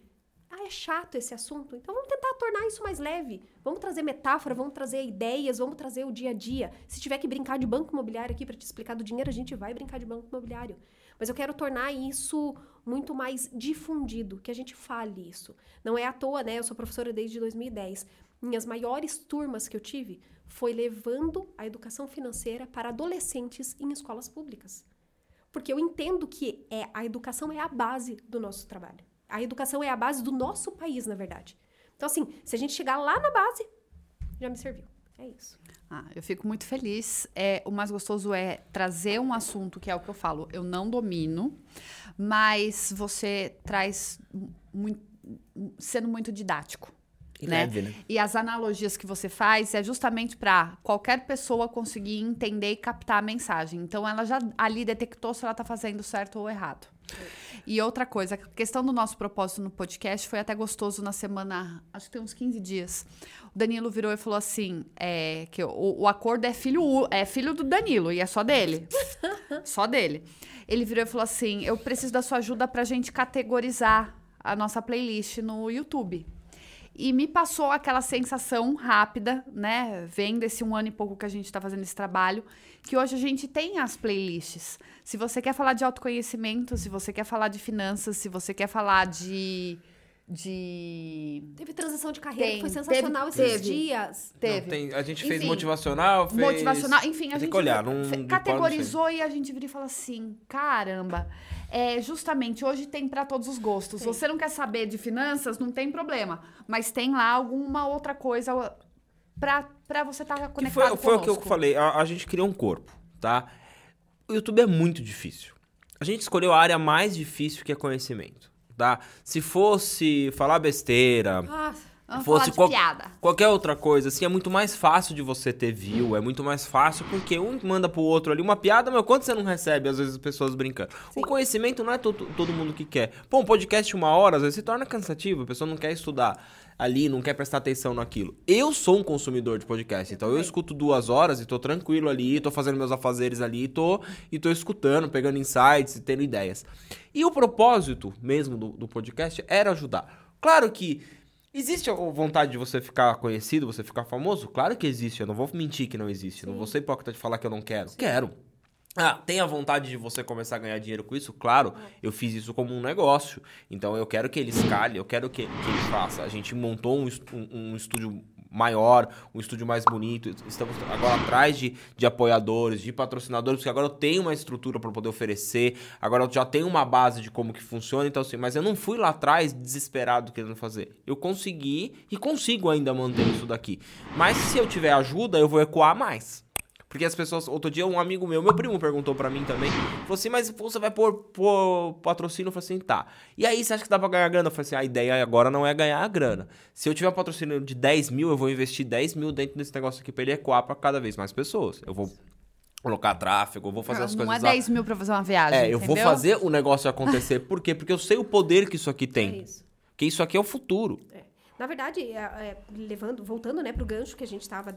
Ah, é chato esse assunto. Então vamos tentar tornar isso mais leve. Vamos trazer metáfora, vamos trazer ideias, vamos trazer o dia a dia. Se tiver que brincar de banco imobiliário aqui para te explicar do dinheiro, a gente vai brincar de banco imobiliário. Mas eu quero tornar isso muito mais difundido, que a gente fale isso. Não é à toa, né? Eu sou professora desde 2010. Minhas maiores turmas que eu tive foi levando a educação financeira para adolescentes em escolas públicas. Porque eu entendo que é, a educação é a base do nosso trabalho. A educação é a base do nosso país, na verdade. Então, assim, se a gente chegar lá na base, já me serviu. É isso. Ah, eu fico muito feliz. É, o mais gostoso é trazer um assunto que é o que eu falo, eu não domino, mas você traz muito, sendo muito didático. E né? leve, né? E as analogias que você faz é justamente para qualquer pessoa conseguir entender e captar a mensagem. Então ela já ali detectou se ela tá fazendo certo ou errado. E outra coisa, a questão do nosso propósito no podcast foi até gostoso na semana, acho que tem uns 15 dias. O Danilo virou e falou assim: é, que o, o acordo é filho, é filho do Danilo e é só dele. (laughs) só dele. Ele virou e falou assim: eu preciso da sua ajuda pra gente categorizar a nossa playlist no YouTube. E me passou aquela sensação rápida, né? Vendo esse um ano e pouco que a gente está fazendo esse trabalho, que hoje a gente tem as playlists. Se você quer falar de autoconhecimento, se você quer falar de finanças, se você quer falar de de. Teve transição de carreira Tem, que foi sensacional teve- esses teve. dias. Não, Teve. tem- a gente fez Enfim, motivacional, fez... Motivacional, enfim, a Tem gente que olhar, não- categorizou e a gente vira e fala assim: caramba, é, justamente hoje tem pra todos os gostos. Tem. Você não quer saber de finanças, não tem problema. Mas tem lá alguma outra coisa pra, pra você estar Que conectado foi, foi o que eu falei, a, a gente criou um corpo, tá? O YouTube é muito difícil. A gente escolheu a área mais difícil que é conhecimento, tá? Se fosse falar besteira, Ah, Vamos fosse falar de qual- piada. qualquer outra coisa, assim, é muito mais fácil de você ter view, é muito mais fácil porque um manda pro outro ali uma piada, mas quanto você não recebe, às vezes, as pessoas brincando. O conhecimento não é to- todo mundo que quer. Pô, um podcast de uma hora, às vezes se torna cansativo, a pessoa não quer estudar ali, não quer prestar atenção naquilo. Eu sou um consumidor de podcast, então eu escuto duas horas e tô tranquilo ali, tô fazendo meus afazeres ali, e tô, e tô escutando, pegando insights e tendo ideias. E o propósito mesmo do, do podcast era ajudar. Claro que Existe a vontade de você ficar conhecido, você ficar famoso? Claro que existe, eu não vou mentir que não existe. Eu não vou ser hipócrita de falar que eu não quero. Quero. Ah, tem a vontade de você começar a ganhar dinheiro com isso? Claro, eu fiz isso como um negócio. Então eu quero que ele escale, eu quero que, que ele faça. A gente montou um, um- um estúdio maior, um estúdio mais bonito. Estamos agora atrás de, de apoiadores, de patrocinadores, porque agora eu tenho uma estrutura para poder oferecer. Agora eu já tenho uma base de como que funciona. Então, assim, mas eu não fui lá atrás desesperado querendo fazer. Eu consegui e consigo ainda manter isso daqui. Mas se eu tiver ajuda, eu vou ecoar mais. Porque as pessoas. Outro dia, um amigo meu, meu primo perguntou pra mim também. Falou assim: Mas você vai pôr, pôr patrocínio? Eu falei assim: Tá. E aí, você acha que dá pra ganhar grana? Eu falei assim: A ideia agora não é ganhar a grana. Se eu tiver um patrocínio de 10 mil, eu vou investir 10 mil dentro desse negócio aqui pra ele ecoar pra cada vez mais pessoas. Eu vou colocar tráfego, eu vou fazer as não coisas. é lá. 10 mil pra fazer uma viagem. É, eu vou entendeu? fazer o negócio acontecer. Por quê? Porque eu sei o poder que isso aqui é tem. isso. Que isso aqui é o futuro. Na verdade, é, é, levando, voltando né, para o gancho que a gente estava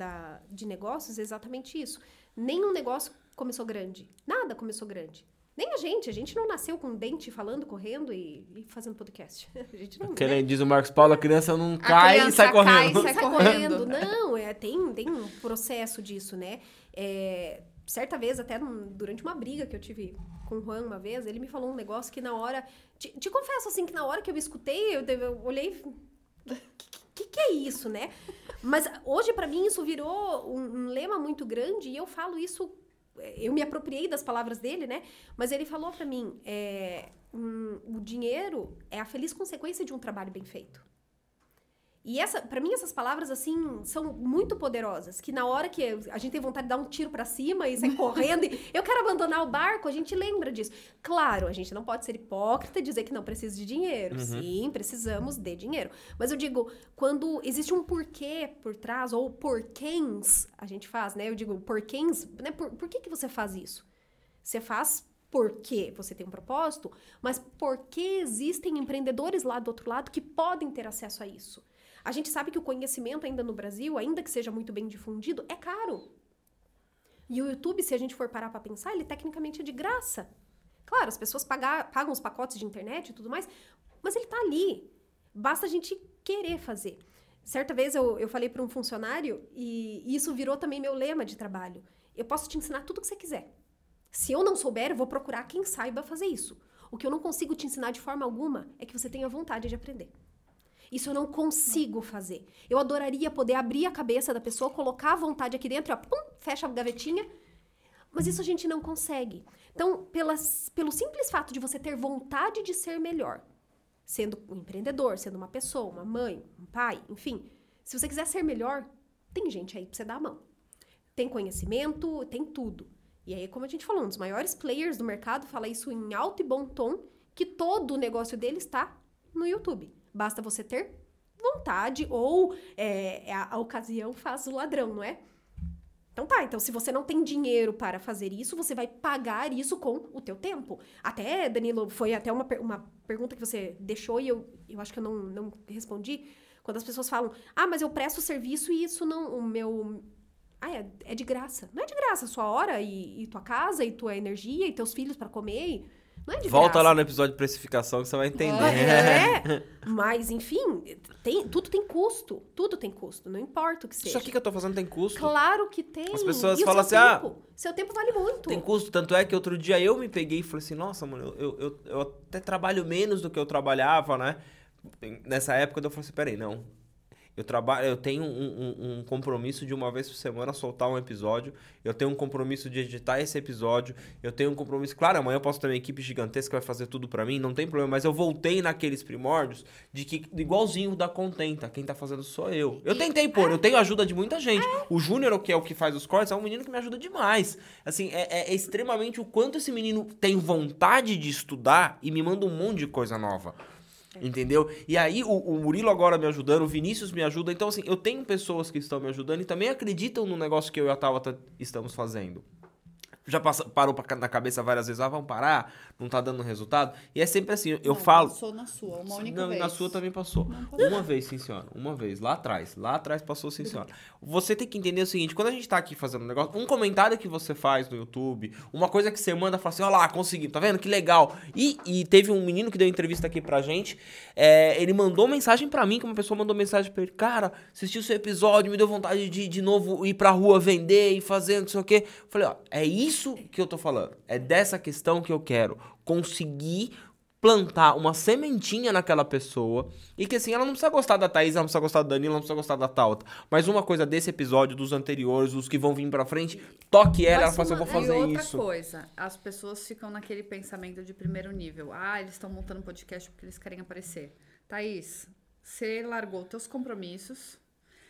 de negócios, é exatamente isso. Nenhum negócio começou grande. Nada começou grande. Nem a gente. A gente não nasceu com um dente falando, correndo e, e fazendo podcast. (laughs) A gente não. Que né? nem diz o Marcos Paulo, a criança não cai e criança sai cai correndo. e sai sai correndo. correndo. (laughs) Não, é, tem, tem um processo disso, né? É, certa vez, até num- durante uma briga que eu tive com o Juan uma vez, ele me falou um negócio que na hora. Te, te confesso, assim, que na hora que eu escutei, eu, eu olhei. Que, que é isso, né? Mas hoje, pra mim, isso virou um, um lema muito grande e eu falo isso. Eu me apropriei das palavras dele, né? Mas ele falou pra mim: é, o dinheiro é a feliz consequência de um trabalho bem feito. E essa, para mim, essas palavras, assim, são muito poderosas. Que na hora que a gente tem vontade de dar um tiro pra cima e sair correndo, e (laughs) eu quero abandonar o barco, a gente lembra disso. Claro, a gente não pode ser hipócrita e dizer que não precisa de dinheiro. Sim, precisamos de dinheiro. Mas eu digo, quando existe um porquê por trás, ou porquês, a gente faz, né? Eu digo, porquês, né? Por, por que, que você faz isso? Você faz porque você tem um propósito, mas porque existem empreendedores lá do outro lado que podem ter acesso a isso. A gente sabe que o conhecimento ainda no Brasil, ainda que seja muito bem difundido, é caro. E o YouTube, se a gente for parar para pensar, ele tecnicamente é de graça. Claro, as pessoas pagar, pagam os pacotes de internet e tudo mais, mas ele tá ali. Basta a gente querer fazer. Certa vez eu, eu falei para um funcionário, e isso virou também meu lema de trabalho. Eu posso te ensinar tudo o que você quiser. Se eu não souber, eu vou procurar quem saiba fazer isso. O que eu não consigo te ensinar de forma alguma é que você tenha vontade de aprender. Isso eu não consigo fazer. Eu adoraria poder abrir a cabeça da pessoa, colocar a vontade aqui dentro, ó, pum, fecha a gavetinha. Mas isso a gente não consegue. Então, pelas, pelo simples fato de você ter vontade de ser melhor, sendo um empreendedor, sendo uma pessoa, uma mãe, um pai, enfim, se você quiser ser melhor, tem gente aí pra você dar a mão. Tem conhecimento, tem tudo. E aí, como a gente falou, um dos maiores players do mercado fala isso em alto e bom tom, que todo o negócio dele está no YouTube. Basta você ter vontade ou é, a, a ocasião faz o ladrão, não é? Então tá, então se você não tem dinheiro para fazer isso, você vai pagar isso com o teu tempo. Até, Danilo, foi até uma, uma pergunta que você deixou e eu, eu acho que eu não, não respondi. Quando as pessoas falam, ah, mas eu presto serviço e isso não, o meu... Ah, é, é de graça. Não é de graça, sua hora e, e tua casa e tua energia e teus filhos para comer. Não é de Volta graça. lá no episódio de precificação que você vai entender. É, (laughs) mas enfim, tem, tudo tem custo. Tudo tem custo, não importa o que seja. Isso aqui que eu tô fazendo tem custo. Claro que tem. As pessoas E falam seu assim, ah, tempo? Seu tempo vale muito. Tem custo, tanto é que outro dia eu me peguei e falei assim, nossa, mano, eu, eu, eu até trabalho menos do que eu trabalhava, né? Nessa época eu falei assim, peraí, não. Eu trabalho, eu tenho um, um, um, compromisso de uma vez por semana soltar um episódio. Eu tenho um compromisso de editar esse episódio. Eu tenho um compromisso. Claro, amanhã eu posso ter uma equipe gigantesca que vai fazer tudo para mim, não tem problema. Mas eu voltei naqueles primórdios de que igualzinho da Contenta, quem tá fazendo sou eu. Eu tentei pôr, eu tenho ajuda de muita gente. O Júnior, que é o que faz os cortes, é um menino que me ajuda demais. Assim, é, é, é extremamente o quanto esse menino tem vontade de estudar e me manda um monte de coisa nova. Entendeu? E aí o, o, Murilo agora me ajudando, o Vinícius me ajuda. Então, assim, eu tenho pessoas que estão me ajudando e também acreditam no negócio que eu e a Tabata estamos fazendo já passa, parou pra, na cabeça várias vezes, ah, vamos parar, não tá dando resultado. E é sempre assim, eu não, falo. Passou na sua, uma única não, vez. Na sua também passou. passou. Uma vez, sim, senhora. Uma vez, lá atrás. Lá atrás passou, sim, senhora. Você tem que entender o seguinte: quando a gente tá aqui fazendo um negócio, um comentário que você faz no YouTube, uma coisa que você manda, fala assim: olha lá, consegui, tá vendo? Que legal. E, e teve um menino que deu entrevista aqui pra gente, é, ele mandou mensagem pra mim, que uma pessoa mandou mensagem pra ele: cara, assisti o seu episódio, me deu vontade de de novo ir pra rua vender e fazer não sei o quê. falei: ó, é isso que eu tô falando falando. É dessa questão que eu quero conseguir plantar uma sementinha naquela pessoa e que assim, ela não precisa gostar da Thaís, ela não precisa gostar da Danilo, ela não precisa gostar da Tauta. Mas uma coisa desse episódio, dos anteriores, os que vão vir pra frente, toque ela, ela fala assim, eu vou fazer e outra isso. coisa, as pessoas ficam naquele pensamento de primeiro nível. Ah, eles estão montando podcast porque eles querem aparecer. Thaís, você largou teus compromissos,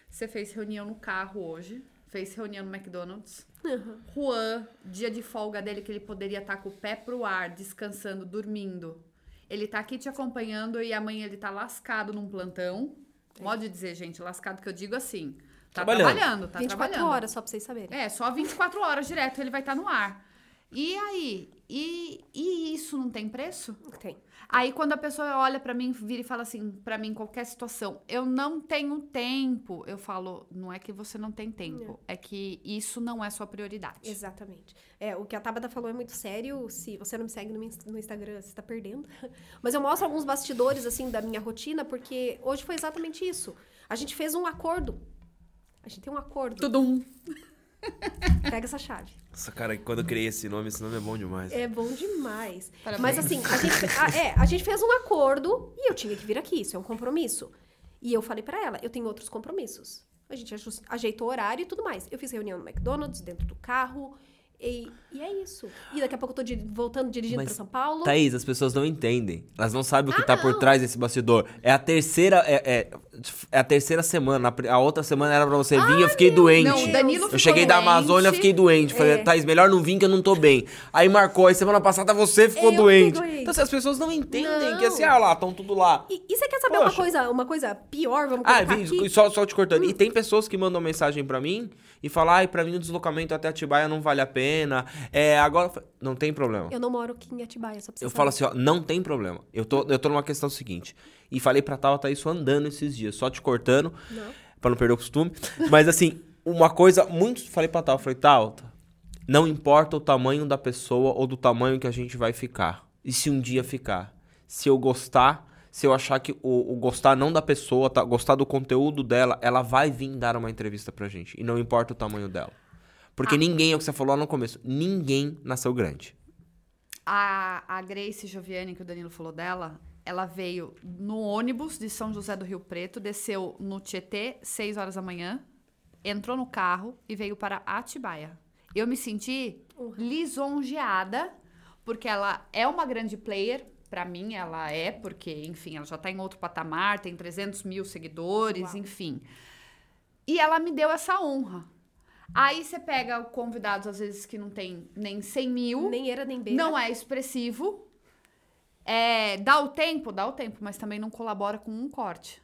você fez reunião no carro hoje, fez reunião no McDonald's. Uhum. Juan, dia de folga dele, que ele poderia estar tá com o pé pro ar, descansando, dormindo. Ele tá aqui te acompanhando e amanhã ele tá lascado num plantão. Pode dizer, gente, lascado que eu digo assim. Tá trabalhando, trabalhando tá 24 trabalhando. horas, só pra vocês saberem. É, só 24 horas direto ele vai estar tá no ar. E aí? E, e isso não tem preço? Tem. Aí quando a pessoa olha para mim, vira e fala assim, para mim qualquer situação, eu não tenho tempo. Eu falo, não é que você não tem tempo, é, é que isso não é sua prioridade. Exatamente. É, o que a Tabata falou é muito sério. Se você não me segue no, no Instagram, você tá perdendo. (laughs) Mas eu mostro alguns bastidores assim da minha rotina, porque hoje foi exatamente isso. A gente fez um acordo. A gente tem um acordo. Tudo um. (laughs) Pega essa chave. Nossa, cara, quando eu criei esse nome, esse nome é bom demais. É bom demais. Parabéns. Mas assim, a gente, a, é, a gente fez um acordo e eu tinha que vir aqui, isso é um compromisso. E eu falei para ela, eu tenho outros compromissos. A gente ajeitou o horário e tudo mais. Eu fiz reunião no McDonald's, dentro do carro. E, e, é isso. E daqui a pouco eu tô de, voltando dirigindo para São Paulo. Thaís, as pessoas não entendem. Elas não sabem o que ah, tá não. por trás desse bastidor. É a terceira. É, é, é, a terceira semana. A outra semana era pra você vir, ah, eu fiquei doente. Não, o Danilo Eu cheguei doente. da Amazônia, fiquei doente. Falei, é. Thaís, melhor não vir que eu não tô bem. Aí marcou, aí semana passada você ficou doente. doente. Então, assim, as pessoas não entendem não. que assim, ah lá, estão tudo lá. E, e, você quer saber uma coisa, uma coisa pior? Vamos ah, ah, aqui? Só, só te cortando. Hum. E tem pessoas que mandam mensagem pra mim e falam, ai, pra mim o deslocamento até Atibaia não vale a pena. É, agora. Não tem problema. Eu não moro aqui em Atibaia, só pra Eu saber. falo assim, ó, não tem problema. Eu tô, eu tô numa questão seguinte. E falei pra tal, tá isso andando esses dias, só te cortando, não. pra não perder o costume. Mas assim, uma coisa muito. Falei pra tal, falei, tal, não importa o tamanho da pessoa ou do tamanho que a gente vai ficar. E se um dia ficar? Se eu gostar, se eu achar que o, o, gostar não da pessoa, tá, gostar do conteúdo dela, ela vai vir dar uma entrevista pra gente. E não importa o tamanho dela. Porque ah. ninguém, é o que você falou lá no começo, ninguém nasceu grande. A, a Grace Joviane, que o Danilo falou dela, ela veio no ônibus de São José do Rio Preto, desceu no Tietê, 6 horas da manhã, entrou no carro e veio para Atibaia. Eu me senti uhum. lisonjeada, porque ela é uma grande player, para mim ela é, porque, enfim, ela já tá em outro patamar, tem 300 mil seguidores, Uau. enfim. E ela me deu essa honra. Aí você pega convidados, às vezes, que não tem nem 100 mil. Nem era, nem beira. Não é expressivo. É, dá o tempo? Dá o tempo, mas também não colabora com um corte.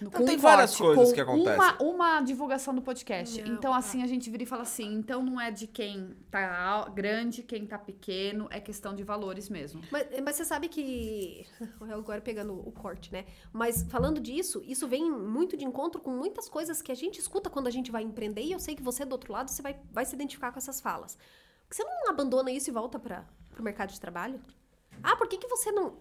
Não, tem várias coisas que acontecem. Uma, uma divulgação do podcast. Não, então, assim, tá. a gente vira e fala assim: então não é de quem tá grande, quem tá pequeno, é questão de valores mesmo. Mas, mas você sabe que. (laughs) Agora pegando o corte, né? Mas falando disso, isso vem muito de encontro com muitas coisas que a gente escuta quando a gente vai empreender, e eu sei que você do outro lado você vai, vai se identificar com essas falas. Você não abandona isso e volta para o mercado de trabalho? Ah, por que, que você não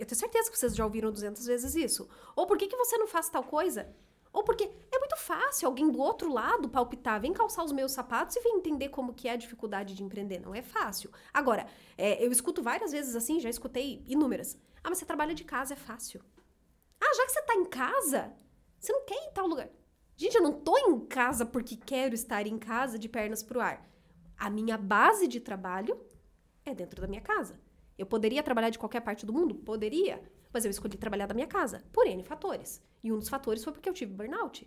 eu tenho certeza que vocês já ouviram 200 vezes isso. Ou por que, que você não faz tal coisa? Ou porque é muito fácil alguém do outro lado palpitar, vem calçar os meus sapatos e vem entender como que é a dificuldade de empreender. Não é fácil. Agora, é, eu escuto várias vezes assim, já escutei inúmeras. Ah, mas você trabalha de casa, é fácil. Ah, já que você tá em casa, você não quer ir em tal lugar. Gente, eu não tô em casa porque quero estar em casa de pernas pro ar. A minha base de trabalho é dentro da minha casa. Eu poderia trabalhar de qualquer parte do mundo? Poderia. Mas eu escolhi trabalhar da minha casa, por N fatores. E um dos fatores foi porque eu tive burnout.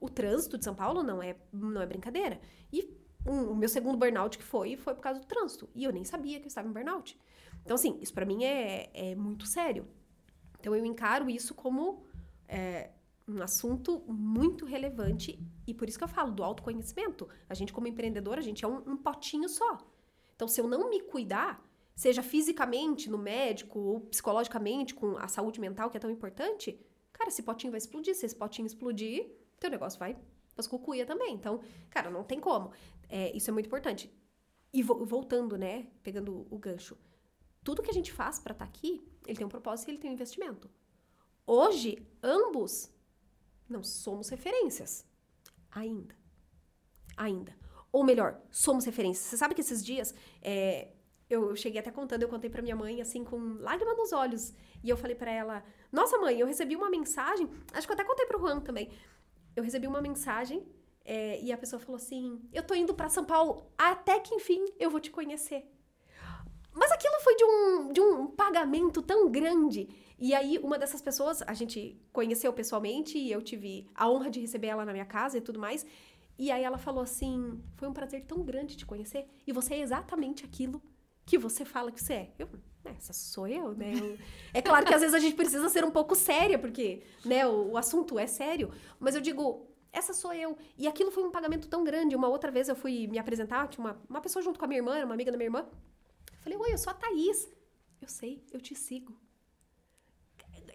O trânsito de São Paulo não é, não é brincadeira. E um- o meu segundo burnout que foi, foi por causa do trânsito. E eu nem sabia que eu estava em burnout. Então, assim, isso pra mim é, é muito sério. Então, eu encaro isso como é, um assunto muito relevante. E por isso que eu falo do autoconhecimento. A gente, como empreendedor, a gente é um, um potinho só. Então, se eu não me cuidar, seja fisicamente, no médico, ou psicologicamente, com a saúde mental, que é tão importante, cara, esse potinho vai explodir. Se esse potinho explodir, teu negócio vai pras cucuia também. Então, cara, não tem como. É, isso é muito importante. E vo- voltando, né, pegando o gancho, tudo que a gente faz pra estar aqui, ele tem um propósito e ele tem um investimento. Hoje, ambos não somos referências. Ainda. Ainda. Ou melhor, somos referências. Você sabe que esses dias, é, eu, cheguei até contando, eu contei pra minha mãe, assim, com lágrima nos olhos. E eu falei pra ela: Nossa, mãe, eu recebi uma mensagem. Acho que eu até contei pro Juan também. Eu recebi uma mensagem é, e a pessoa falou assim: Eu tô indo pra São Paulo, até que enfim eu vou te conhecer. Mas aquilo foi de um, de um pagamento tão grande. E aí, uma dessas pessoas, a gente conheceu pessoalmente e eu tive a honra de receber ela na minha casa e tudo mais. E aí ela falou assim: Foi um prazer tão grande te conhecer e você é exatamente aquilo que você fala que você é. Eu, "É, essa sou eu, né? Eu- é claro que às vezes a gente precisa ser um pouco séria, porque né, o, o assunto é sério. Mas eu digo, essa sou eu. E aquilo foi um pagamento tão grande. Uma outra vez eu fui me apresentar, tinha uma, uma pessoa junto com a minha irmã, uma amiga da minha irmã. Eu falei, oi, eu sou a Thaís. Eu sei, eu te sigo.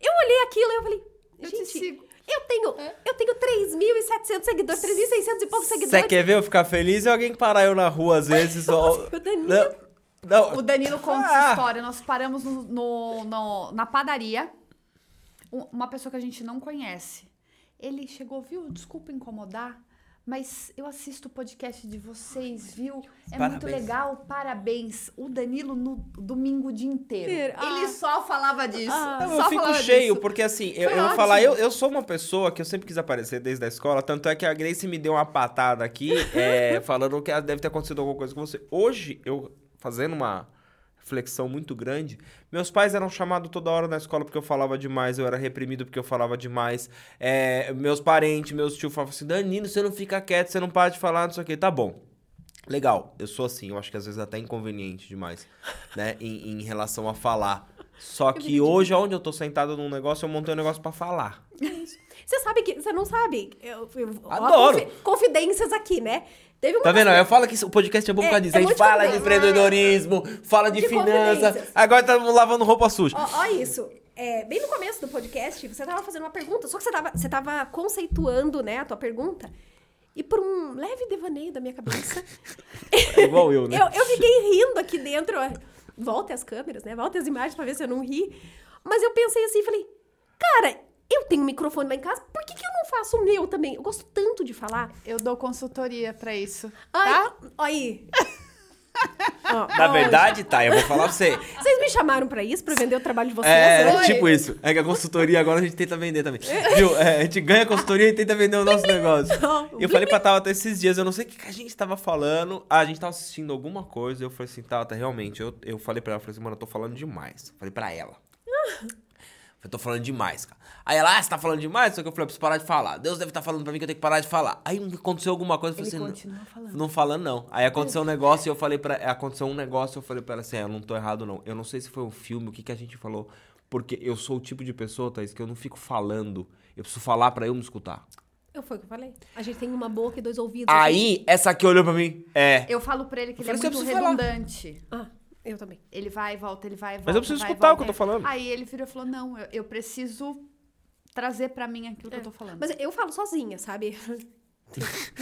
Eu olhei aquilo e eu falei, Eu gente, te sigo. eu tenho, eu tenho 3.700 seguidores, 3.600 e poucos seguidores. Você quer ver eu ficar feliz e alguém parar eu na rua às vezes? ó... (laughs) O Danilo. Não. O Danilo conta Ah. essa história. Nós paramos no, no- no- na padaria. Um- Uma pessoa que a gente não conhece. Ele chegou, viu? Desculpa incomodar, mas eu assisto o podcast de vocês, viu? É muito Parabéns. legal, parabéns. O Danilo no domingo o dia inteiro. Inteiro. Ele Ah. só falava disso. Ah. Não, só eu fico cheio, disso. porque assim, eu, Foi eu vou falar, eu, eu sou uma pessoa que eu sempre quis aparecer desde a escola, tanto é que a Grace me deu uma patada aqui, (laughs) é, falando que deve ter acontecido alguma coisa com você. Hoje, eu fazendo uma reflexão muito grande, meus pais eram chamados toda hora na escola porque eu falava demais, eu era reprimido porque eu falava demais, é, meus parentes, meus tios falavam assim, Danilo, você não fica quieto, você não para de falar, não sei o que, tá bom. Legal, eu sou assim, eu acho que às vezes até inconveniente demais, (laughs) né, em, em relação a falar. Só que hoje, onde eu tô sentado num negócio, eu montei um negócio pra falar. Você sabe que. Você não sabe. Eu, eu, Adoro. confi- confidências aqui, né? Teve uma Tá vendo? Eu falo que o podcast é bom por É, causa disso. é a gente fala de empreendedorismo, fala de, De finanças. Agora estamos lavando roupa suja. Ó, ó isso. É, bem no começo do podcast, você tava fazendo uma pergunta, só que você tava, você tava conceituando, né, a tua pergunta. E por um leve devaneio da minha cabeça, (laughs) É igual eu, né? (laughs) eu, eu fiquei rindo aqui dentro. ó. Voltem as câmeras, né? Voltem as imagens pra ver se eu não ri. Mas eu pensei assim, falei, cara, eu tenho um microfone lá em casa, por que, que eu não faço o meu também? Eu gosto tanto de falar. Eu dou consultoria pra isso. Ai, Tá? aí. (laughs) Ó, Na ó, verdade, tá, eu vou falar pra você. Vocês me chamaram pra isso, pra vender o trabalho de vocês? É, Oi. tipo isso. É que a consultoria agora a gente tenta vender também. Viu? É, a gente ganha a consultoria e tenta vender o nosso (laughs) negócio. E eu falei pra Tabata esses dias, eu não sei o que que a gente tava falando. Ah, a gente tava assistindo alguma coisa. Eu falei assim, Tabata, realmente, eu, eu falei pra ela, falei assim, mano, eu tô falando demais. Falei pra ela. (laughs) Eu tô falando demais, cara. Aí ela, ah, você tá falando demais? Só que eu falei, eu preciso parar de falar. Deus deve estar falando pra mim que eu tenho que parar de falar. Aí aconteceu alguma coisa, eu Ele falei assim, continua falando. não falando, não. Aí aconteceu um negócio e eu falei pra. Aconteceu um negócio eu falei pra ela assim: é, eu não tô errado, não. Eu não sei se foi um filme, o que, que a gente falou. Porque eu sou o tipo de pessoa, Thaís, que eu não fico falando. Eu preciso falar pra eu me escutar. Eu foi o que eu falei. A gente tem uma boca e dois ouvidos. gente- Aí, essa aqui olhou pra mim. É. Eu falo pra ele que Eu ele é falei, "Você muito precisa falar." redundante. Ah, eu também. Ele vai e volta, ele vai e volta. Mas eu preciso vai escutar o que volta. eu tô falando. Aí ele virou e falou: não, eu, eu preciso trazer pra mim aquilo que eu tô falando. Mas eu falo sozinha, sabe? (laughs)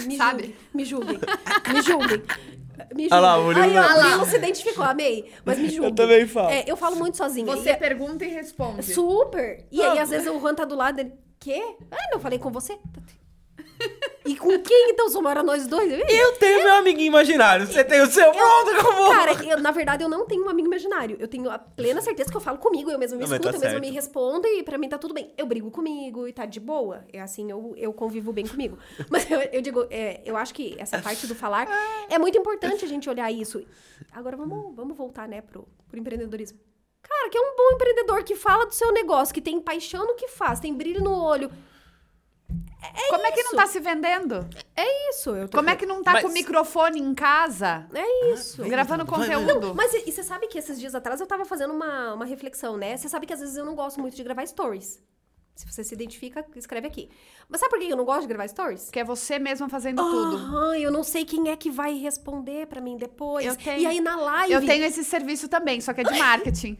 Me Sabe? julguem, me julguem. Me julguem. Me julguem. Olha lá, o Murilo Aí, o Murilo se identificou, amei. Mas me julguem. também falo. É, eu falo muito sozinha. Você E é- pergunta e responde. Super. E aí, às vezes, o Juan tá do lado dele. Quê? Ah, não falei com você? E com quem então somara nós dois? Eu tenho meu amiguinho imaginário, você tem o seu, pronto, acabou. Cara, eu, na verdade, eu não tenho um amigo imaginário. Eu tenho a plena certeza que eu falo comigo, eu mesma me Não, mas escuto, tá eu mesma certo. me respondo e pra mim tá tudo bem. Eu brigo comigo e tá de boa. É assim, eu, eu convivo bem comigo. (laughs) Mas eu, eu digo, é, eu acho que essa parte do falar (laughs) é muito importante a gente olhar isso. Agora vamos, vamos voltar, né, pro, pro empreendedorismo. Cara, que é um bom empreendedor que fala do seu negócio, que tem paixão no que faz, tem brilho no olho. Como é que não isso. tá se vendendo? É isso. Eu tô Como é que não tá Mas- com o microfone em casa? É isso. Gravando vai, vai. conteúdo? Mas e, e você sabe que esses dias atrás eu tava fazendo uma, uma reflexão, né? Você sabe que às vezes eu não gosto muito de gravar stories. Se você se identifica, escreve aqui. Mas sabe por que eu não gosto de gravar stories? Que é você mesma fazendo tudo. Aham, eu não sei quem é que vai responder pra mim depois. Eu tenho. E aí na live. Eu tenho esse serviço também, só que é de marketing.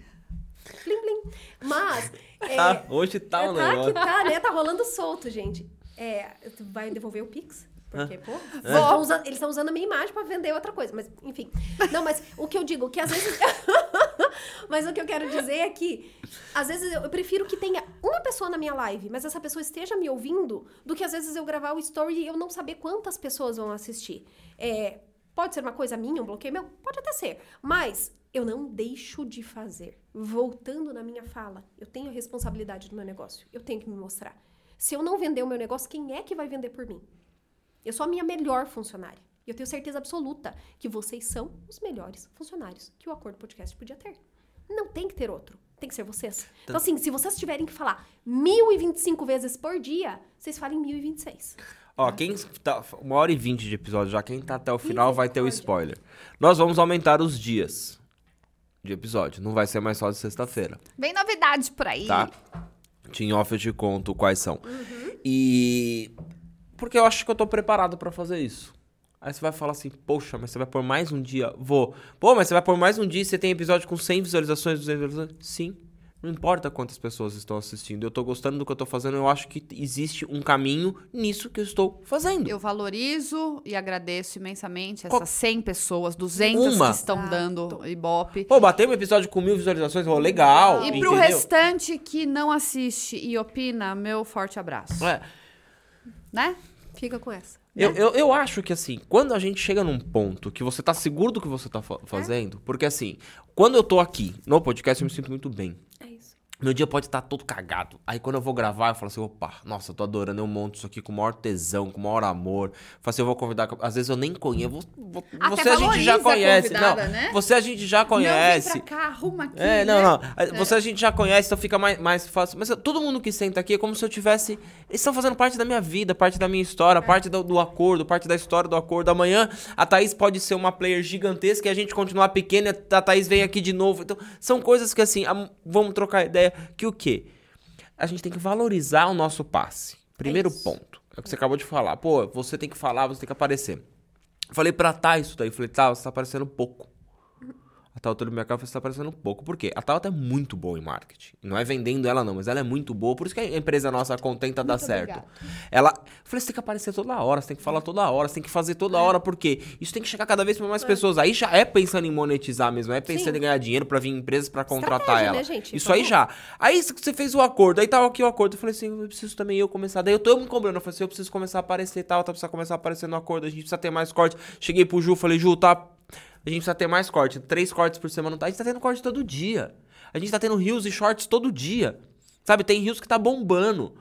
Plim, plim. Mas. É, Tá, hoje tá é, o tá que tá, né? Tá rolando solto, gente. É, vai devolver o Pix? Porque, pô, eles Vou. tão usando- eles estão usando a minha imagem pra vender outra coisa. Mas, enfim. Não, mas o que eu digo, que às vezes. (laughs) mas o que eu quero dizer é que, às vezes, eu eu prefiro que tenha uma pessoa na minha live, mas essa pessoa esteja me ouvindo, do que às vezes eu gravar o story e eu não saber quantas pessoas vão assistir. É, pode ser uma coisa minha, um bloqueio meu? Pode até ser. Mas eu não deixo de fazer. Voltando na minha fala, eu tenho a responsabilidade do meu negócio. Eu tenho que me mostrar. Se eu não vender o meu negócio, quem é que vai vender por mim? Eu sou a minha melhor funcionária. E eu tenho certeza absoluta que vocês são os melhores funcionários que o Acordo Podcast podia ter. Não tem que ter outro. Tem que ser vocês. Então, assim, se vocês tiverem que falar 1025 vezes por dia, vocês falem 1026. Ó, quem tá. Uma hora e vinte de episódio já, quem tá até o final vai ter o spoiler. Nós vamos aumentar os dias de episódio. Não vai ser mais só de sexta-feira, Vem novidade por aí. tá? Em off eu te conto quais são. E. Porque eu acho que eu tô preparado pra fazer isso. Aí você vai falar assim, poxa, mas você vai pôr mais um dia? Vou. Pô, mas você vai pôr mais um dia e você tem episódio com 100 visualizações, 200 visualizações? Sim. Não importa quantas pessoas estão assistindo. Eu tô gostando do que eu tô fazendo. Eu acho que existe um caminho nisso que eu estou fazendo. Eu valorizo e agradeço imensamente Qual- essas 100 pessoas, 200 Uma. que estão dando Ibope. Pô, bateu um episódio com mil visualizações, oh, legal. E pro entendeu? restante que não assiste e opina, meu forte abraço. É, Né? Fica com essa. eu, eu, eu acho que assim, quando a gente chega num ponto que você tá seguro do que você tá É. fa- fazendo, porque assim, quando eu tô aqui no podcast, eu me sinto muito bem. É. Meu dia pode estar todo cagado. Aí quando eu vou gravar, eu falo assim, opa, nossa, eu tô adorando, eu monto isso aqui com o maior tesão, com o maior amor. Falo assim, eu vou convidar. Às vezes eu nem conheço. vou- vou- você a gente já a conhece. convidada, não, né? você a gente já conhece. Não, vem pra cá, arruma aqui. É, não, né? não. Você a gente já conhece, então fica mais, mais fácil. Mas todo mundo que senta aqui é como se eu tivesse. Eles estão fazendo parte da minha vida, parte da minha história, parte do, do acordo, parte da história do acordo. Amanhã a Thaís pode ser uma player gigantesca e a gente continuar pequena e a Thaís vem aqui de novo. Então, são coisas que assim, am- vamos trocar ideia. Que o quê? A gente tem que valorizar o nosso passe. Primeiro isso. ponto. É o que você acabou de falar. Pô, você tem que falar, você tem que aparecer. Falei pra Tá isso daí. Falei, tá, você tá aparecendo pouco. A Tauta do mercado está aparecendo um pouco. Por quê? A Tauta é muito boa em marketing. Não é vendendo ela, não, mas ela é muito boa. Por isso que a empresa nossa contenta dar Muito certo. Ela. Eu falei, você tem que aparecer toda hora, você tem que falar toda hora, você tem que fazer toda hora, por quê? Isso tem que chegar cada vez para mais pessoas. Aí já é pensando em monetizar mesmo, é pensando Sim. em ganhar dinheiro para vir empresas para contratar Estratégia, ela. né, gente? Isso aí já. Aí você fez o acordo, aí tava aqui o acordo. Eu falei assim, eu preciso também eu começar. Daí eu tô me cobrando. Eu falei assim, eu preciso começar a aparecer e tal, tá precisa começar a aparecer no acordo, a gente precisa ter mais corte. Cheguei pro Ju, falei, Ju, tá. A gente precisa ter mais corte. Três cortes por semana. Tá? A gente tá tendo corte todo dia. A gente tá tendo rios e shorts todo dia. Sabe? Tem rios que tá bombando.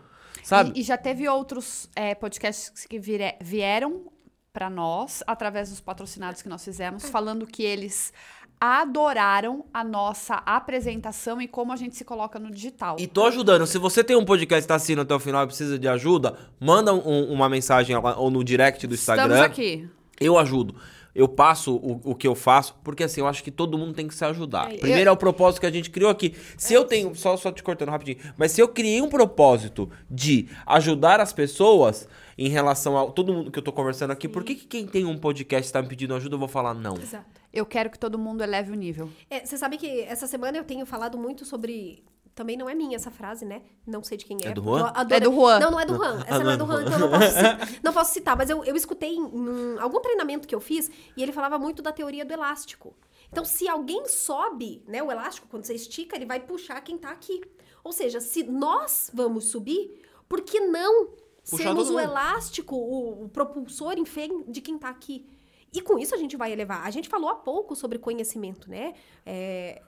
Sabe? E, e já teve outros é, podcasts que vire- vieram para nós, através dos patrocinados que nós fizemos, falando que eles adoraram a nossa apresentação e como a gente se coloca no digital. E tô ajudando. Se você tem um podcast que tá assistindo até o final e precisa de ajuda, manda um- uma mensagem lá, ou no direct do Instagram. Estamos aqui. Eu ajudo. Eu passo o, o que eu faço, porque assim, eu acho que todo mundo tem que se ajudar. É, Primeiro é o propósito que a gente criou aqui. Se eu tenho, só, só te cortando rapidinho, mas se eu criei um propósito de ajudar as pessoas em relação a todo mundo que eu tô conversando aqui, por que, que quem tem um podcast tá me pedindo ajuda, eu vou falar não? Exato. Eu quero que todo mundo eleve o nível. É, você sabe que essa semana eu tenho falado muito sobre. Também não é minha essa frase, né? Não sei de quem é. É do Juan? Adoro- É do Juan. Não, não é do Juan. (laughs) Essa não é do Juan, então eu não posso, (laughs) ci- não posso citar. Mas eu, eu escutei em um- algum treinamento que eu fiz e ele falava muito da teoria do elástico. Então, se alguém sobe, né, o elástico, quando você estica, ele vai puxar quem tá aqui. Ou seja, se nós vamos subir, por que não Puxar sermos o elástico, o, o propulsor enfim, de quem tá aqui. E com isso a gente vai elevar. A gente falou há pouco sobre conhecimento, né? É,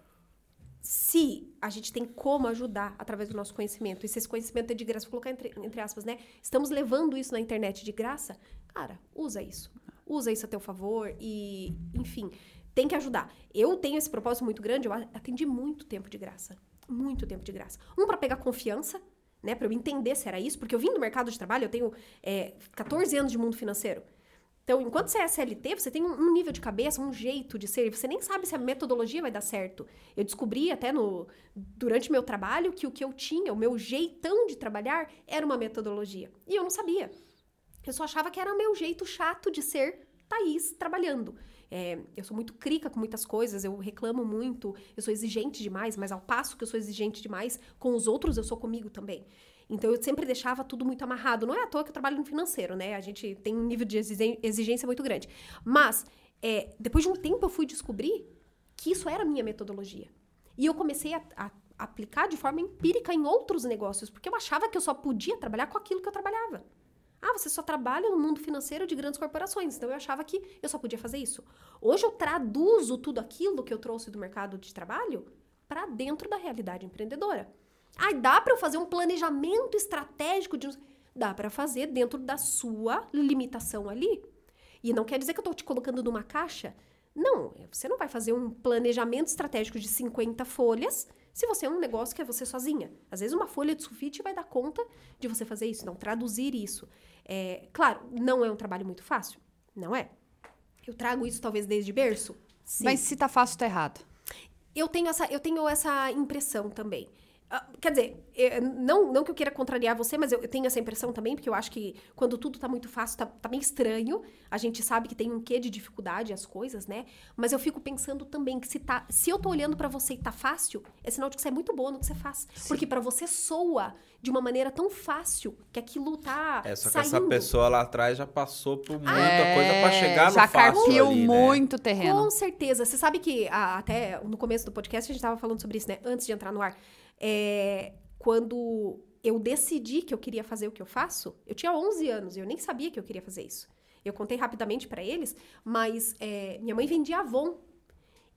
se a gente tem como ajudar através do nosso conhecimento, e se esse conhecimento é de graça, vou colocar entre, entre aspas, né? Estamos levando isso na internet de graça, cara, usa isso. Usa isso a teu favor e, enfim, tem que ajudar. Eu tenho esse propósito muito grande, eu atendi muito tempo de graça. Muito tempo de graça. Um, para pegar confiança, né? Para eu entender se era isso, porque eu vim do mercado de trabalho, eu tenho é, 14 anos de mundo financeiro. Então, enquanto você é SLT, você tem um, nível de cabeça, um jeito de ser, você nem sabe se a metodologia vai dar certo. Eu descobri até no durante meu trabalho que o que eu tinha, o meu jeitão de trabalhar, era uma metodologia. E eu não sabia. Eu só achava que era o meu jeito chato de ser Thaís trabalhando. É, eu sou muito crica com muitas coisas, eu reclamo muito, eu sou exigente demais, mas ao passo que eu sou exigente demais com os outros, eu sou comigo também. Então eu sempre deixava tudo muito amarrado. Não é à toa que eu trabalho no financeiro, né? A gente tem um nível de exigência muito grande. Mas é, depois de um tempo eu fui descobrir que isso era a minha metodologia. E eu comecei a, a aplicar de forma empírica em outros negócios, porque eu achava que eu só podia trabalhar com aquilo que eu trabalhava. Ah, você só trabalha no mundo financeiro de grandes corporações. Então eu achava que eu só podia fazer isso. Hoje eu traduzo tudo aquilo que eu trouxe do mercado de trabalho para dentro da realidade empreendedora. Ah, dá para eu fazer um planejamento estratégico de dá para fazer dentro da sua limitação ali. E não quer dizer que eu tô te colocando numa caixa. Não, você não vai fazer um planejamento estratégico de 50 folhas se você é um negócio que é você sozinha. Às vezes uma folha de sulfite vai dar conta de você fazer isso, não traduzir isso. É, claro, não é um trabalho muito fácil, não é? Eu trago isso talvez desde berço. Sim. Mas se tá fácil, tá errado. Eu tenho essa, eu tenho essa impressão também. Ah, quer dizer, eh, não, não que eu queira contrariar você, mas eu, eu tenho essa impressão também, porque eu acho que quando tudo tá muito fácil, tá, tá meio estranho. A gente sabe que tem um quê de dificuldade as coisas, né? Mas eu fico pensando também que se, tá, se eu tô olhando pra você e tá fácil, é sinal de que você é muito boa no que você faz. Porque pra você soa de uma maneira tão fácil que aquilo tá É, só que saindo. essa pessoa lá atrás já passou por muita É, coisa pra chegar no já fácil carpiu ali, né? muito terreno. Com certeza. Você sabe que ah, até no começo do podcast a gente tava falando sobre isso, né? Antes de entrar no ar. É, quando eu decidi que eu queria fazer o que eu faço, eu tinha 11 anos e eu nem sabia que eu queria fazer isso. Eu contei rapidamente pra eles, mas é, minha mãe vendia Avon.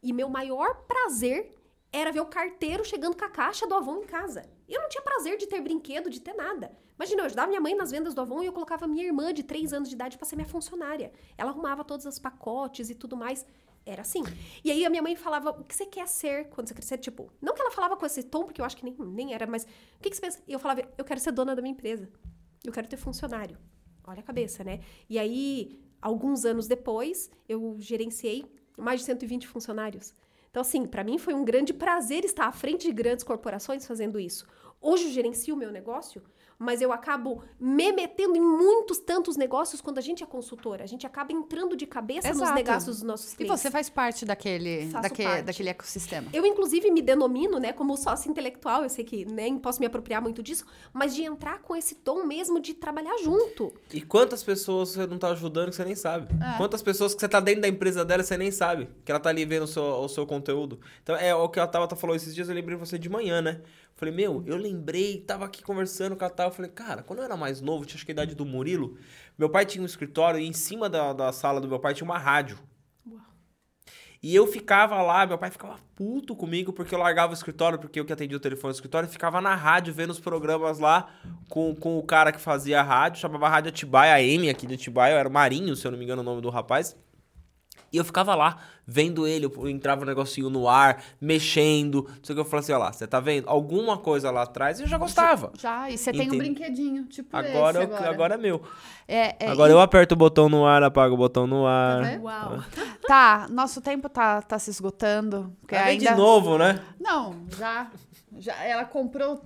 E meu maior prazer era ver o carteiro chegando com a caixa do Avon em casa. Eu não tinha prazer de ter brinquedo, de ter nada. Imagina, eu ajudava minha mãe nas vendas do Avon e eu colocava minha irmã de 3 anos de idade pra ser minha funcionária. Ela arrumava todos os pacotes e tudo mais. Era assim. E aí a minha mãe falava, o que você quer ser quando você crescer? Tipo, não que ela falava com esse tom, porque eu acho que nem, nem era, mas o que, que você pensa? E eu falava, eu quero ser dona da minha empresa. Eu quero ter funcionário. Olha a cabeça, né? E aí, alguns anos depois, eu gerenciei mais de 120 funcionários. Então, assim, para mim foi um grande prazer estar à frente de grandes corporações fazendo isso. Hoje eu gerencio o meu negócio, mas eu acabo me metendo em muitos tantos negócios quando a gente é consultora. A gente acaba entrando de cabeça nos Exato. negócios dos nossos E clientes. você faz parte daquele, daque- parte. daquele ecossistema. Eu, inclusive, me denomino, né, como sócio intelectual. Eu sei que nem posso me apropriar muito disso, mas de entrar com esse tom mesmo de trabalhar junto. E quantas pessoas você não tá ajudando que você nem sabe? É. Quantas pessoas que você tá dentro da empresa dela e você nem sabe? Que ela tá ali vendo o seu, o seu conteúdo. Então, é o que a Tabata falou esses dias, eu lembrei de você de manhã, né? Falei, meu, eu lembrei, tava aqui conversando com a Tabata. Falei, cara, quando eu era mais novo, tinha acho que a idade do Murilo, meu pai tinha um escritório e em cima da, da sala do meu pai tinha uma rádio. E eu ficava lá, meu pai ficava puto comigo porque eu largava o escritório, porque eu que atendia o telefone do escritório, e ficava na rádio vendo os programas lá com, com o cara que fazia a rádio, chamava Rádio Atibaia, a M aqui de Atibaia, era Marinho, se eu não me engano o nome do rapaz. E eu ficava lá, vendo ele, eu entrava um negocinho no ar, mexendo, não sei o que, eu falava assim, ó lá, você tá vendo? Alguma coisa lá atrás eu já gostava. Já, e você tem um brinquedinho, tipo Agora, esse eu- agora. agora é meu. É, é, Agora eu aperto o botão no ar, apago o botão no ar. vendo? Uau. (laughs) Tá, nosso tempo tá, tá se esgotando. Porque ainda... de novo, né? Não, já, já. Ela comprou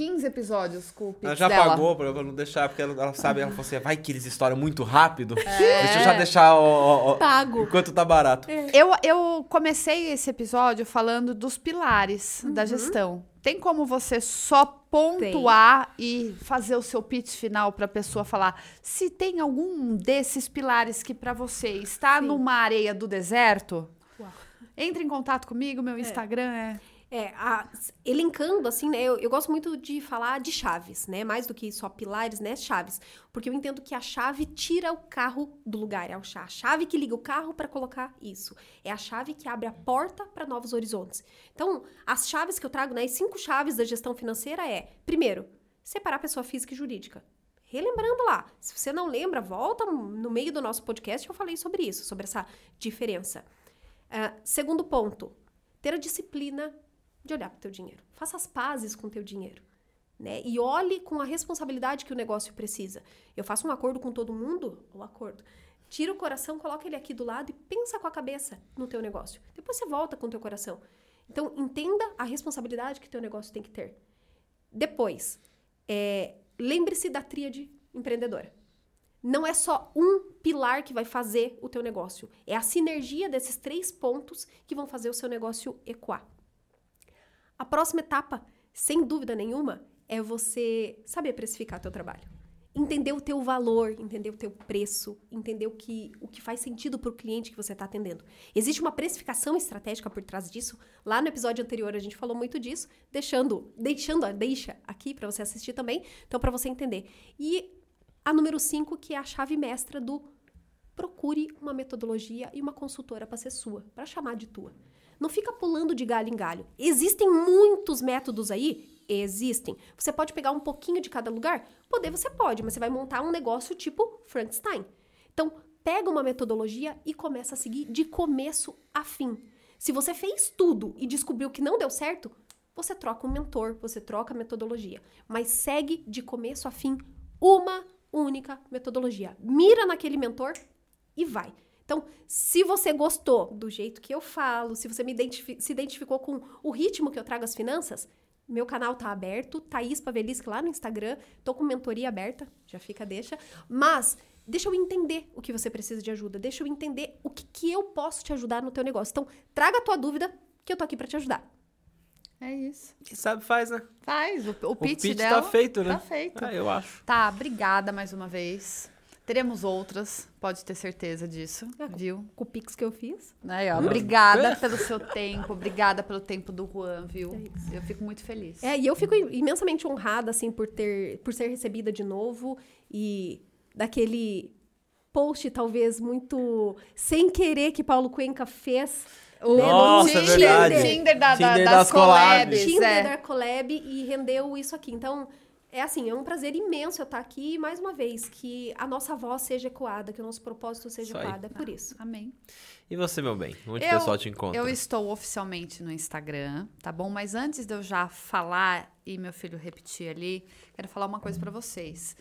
15 episódios com o Pix Ela já dela. pagou pra eu não deixar, porque ela, ela sabe, ela falou assim, vai que eles estouram muito rápido. É. Deixa eu já deixar ó, ó, ó, Pago. enquanto tá barato. Eu, eu comecei esse episódio falando dos pilares da gestão. Tem como você só pontuar e fazer o seu pitch final para a pessoa falar se tem algum desses pilares que para você está Sim. numa areia do deserto? Uau. Entre em contato comigo, meu Instagram é. É, a- elencando, assim, né? Eu, eu gosto muito de falar de chaves, né? Mais do que só pilares, né? Chaves. Porque eu entendo que a chave tira o carro do lugar. É a cha- a chave que liga o carro para colocar isso. É a chave que abre a porta para novos horizontes. Então, as chaves que eu trago, né? As cinco chaves da gestão financeira é, primeiro, separar pessoa física e jurídica. Relembrando lá. Se você não lembra, volta no meio do nosso podcast eu falei sobre isso, sobre essa diferença. Ah, segundo ponto, ter a disciplina de olhar para o teu dinheiro. Faça as pazes com o teu dinheiro. Né? E olhe com a responsabilidade que o negócio precisa. Eu faço um acordo com todo mundo, o acordo. Tira o coração, coloca ele aqui do lado e pensa com a cabeça no teu negócio. Depois você volta com o teu coração. Então, entenda a responsabilidade que teu negócio tem que ter. Depois, é, lembre-se da tríade empreendedora. Não é só um pilar que vai fazer o teu negócio. É a sinergia desses três pontos que vão fazer o seu negócio ecoar. A próxima etapa, sem dúvida nenhuma, é você saber precificar teu trabalho. Entender o teu valor, entender o teu preço, entender o que, o que faz sentido para o cliente que você está atendendo. Existe uma precificação estratégica por trás disso. Lá no episódio anterior a gente falou muito disso, deixando, deixando a deixa aqui para você assistir também, então para você entender. E a número 5, que é a chave mestra do procure uma metodologia e uma consultora para ser sua, para chamar de tua. Não fica pulando de galho em galho. Existem muitos métodos aí? Existem. Você pode pegar um pouquinho de cada lugar? Poder você pode, mas você vai montar um negócio tipo Frankenstein. Então, pega uma metodologia e começa a seguir de começo a fim. Se você fez tudo e descobriu que não deu certo, você troca um mentor, você troca a metodologia, mas segue de começo a fim uma única metodologia. Mira naquele mentor e vai. Então, se você gostou do jeito que eu falo, se você me identifi se identificou com o ritmo que eu trago as finanças, meu canal tá aberto, Thaís Pavelisque lá no Instagram, tô com mentoria aberta, já fica deixa, mas deixa eu entender o que você precisa de ajuda, deixa eu entender o que, que eu posso te ajudar no teu negócio. Então, traga a tua dúvida que eu tô aqui para te ajudar. É isso. Quem sabe faz, né? Faz. O, o O pitch, pitch dela tá feito, né? Tá feito. Ah, eu acho. Tá, obrigada mais uma vez. Teremos outras, pode ter certeza disso, É, viu? Com o Pix que eu fiz. Aí, ó, obrigada pelo seu tempo, obrigada pelo tempo do Juan, viu? É Eu fico muito feliz. É, e eu fico imensamente honrada, assim, por ter, por ser recebida de novo e daquele post, talvez, muito sem querer que Paulo Cuenca fez. O né, no Nossa, é Tinder. Tinder, da- da- Tinder das, das collabs. collabs. Tinder é. da Collab e rendeu isso aqui. Então, é assim, é um prazer imenso eu estar aqui e, mais uma vez, que a nossa voz seja ecoada, que o nosso propósito seja ecoado. É por isso. Amém. E você, meu bem? Onde o Eu- pessoal te encontra? Eu estou oficialmente no Instagram, tá bom? Mas antes de eu já falar e meu filho repetir ali, quero falar uma coisa pra vocês.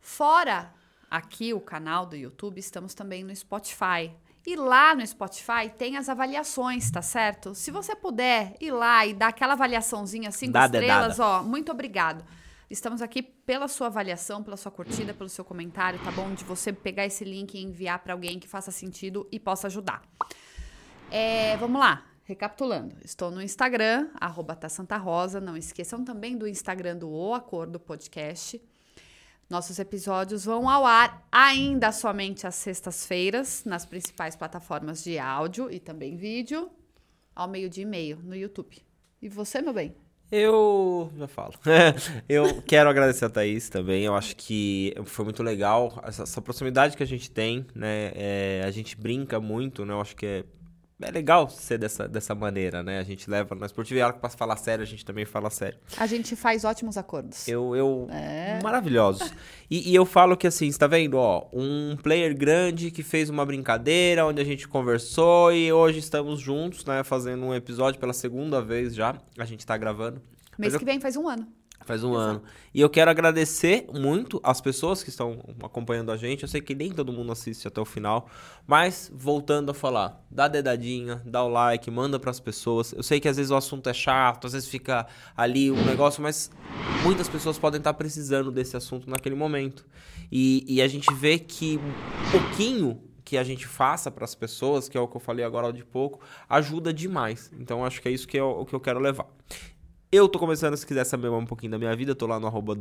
Fora aqui o canal do YouTube, estamos também no Spotify. E lá no Spotify tem as avaliações, tá certo? Se você puder ir lá e dar aquela avaliaçãozinha, cinco Dá estrelas, dedada. ó, muito obrigado. Estamos aqui pela sua avaliação, pela sua curtida, pelo seu comentário, tá bom? De você pegar esse link e enviar pra alguém que faça sentido e possa ajudar. É, vamos lá, recapitulando. Estou no Instagram, arroba tá Santa Rosa. Não esqueçam também do Instagram do O Acordo Podcast. Nossos episódios vão ao ar ainda somente às sextas-feiras, nas principais plataformas de áudio e também vídeo, ao meio-dia e meio no YouTube. E você, meu bem? Eu já falo. (laughs) eu quero agradecer a Thaís também. Eu acho que foi muito legal essa, essa proximidade que a gente tem, né? É, a gente brinca muito, né? Eu acho que é, é legal ser dessa, dessa maneira, né? A gente leva na esportiva e ela que passa a falar sério, a gente também fala sério. A gente faz ótimos acordos. Eu, eu É. maravilhosos. E, e eu falo que assim, você tá vendo, ó, um player grande que fez uma brincadeira onde a gente conversou e hoje estamos juntos, né, fazendo um episódio pela segunda vez já. A gente tá gravando. Mês eu- que vem faz um ano. Faz um ano. E eu quero agradecer muito as pessoas que estão acompanhando a gente. Eu sei que nem todo mundo assiste até o final, mas voltando a falar, dá dedadinha, dá o like, manda pras pessoas. Eu sei que às vezes o assunto é chato, às vezes fica ali um negócio, mas muitas pessoas podem estar precisando desse assunto naquele momento. E, e a gente vê que um pouquinho que a gente faça para as pessoas, que é o que eu falei agora de pouco, ajuda demais. Então acho que é isso que é o que eu quero levar. Eu tô começando, se quiser saber um pouquinho da minha vida, tô lá no arroba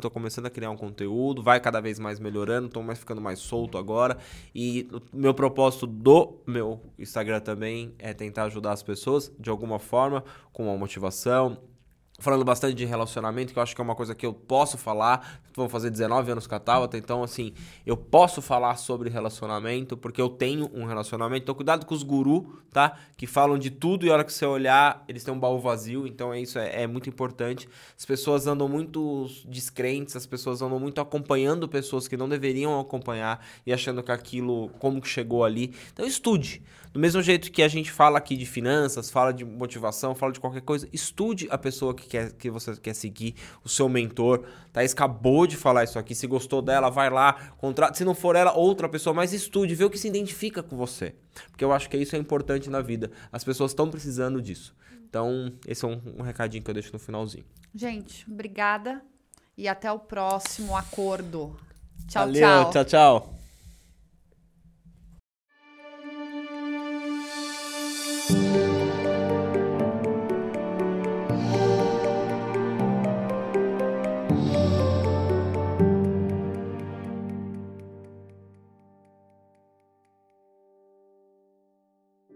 tô começando a criar um conteúdo, vai cada vez mais melhorando, tô mais ficando mais solto agora. E meu propósito do meu Instagram também é tentar ajudar as pessoas de alguma forma, com uma motivação, falando bastante de relacionamento, que eu acho que é uma coisa que eu posso falar. Vou fazer 19 anos com a Tabata, então assim, eu posso falar sobre relacionamento, porque eu tenho um relacionamento. Então cuidado com os gurus, tá? Que falam de tudo e a hora que você olhar, eles têm um baú vazio, então é isso, é, é muito importante. As pessoas andam muito descrentes, as pessoas andam muito acompanhando pessoas que não deveriam acompanhar e achando que aquilo, como que chegou ali. Então estude. Do mesmo jeito que a gente fala aqui de finanças, fala de motivação, fala de qualquer coisa, estude a pessoa que, quer, que você quer seguir, o seu mentor. Thaís acabou de falar isso aqui. Se gostou dela, vai lá, contrata. Se não for ela, outra pessoa, mas estude, vê o que se identifica com você. Porque eu acho que isso é importante na vida. As pessoas estão precisando disso. Então, esse é um, um recadinho que eu deixo no finalzinho. Gente, obrigada. E até o próximo acordo. Tchau, Valeu, tchau. tchau, tchau. Thank you.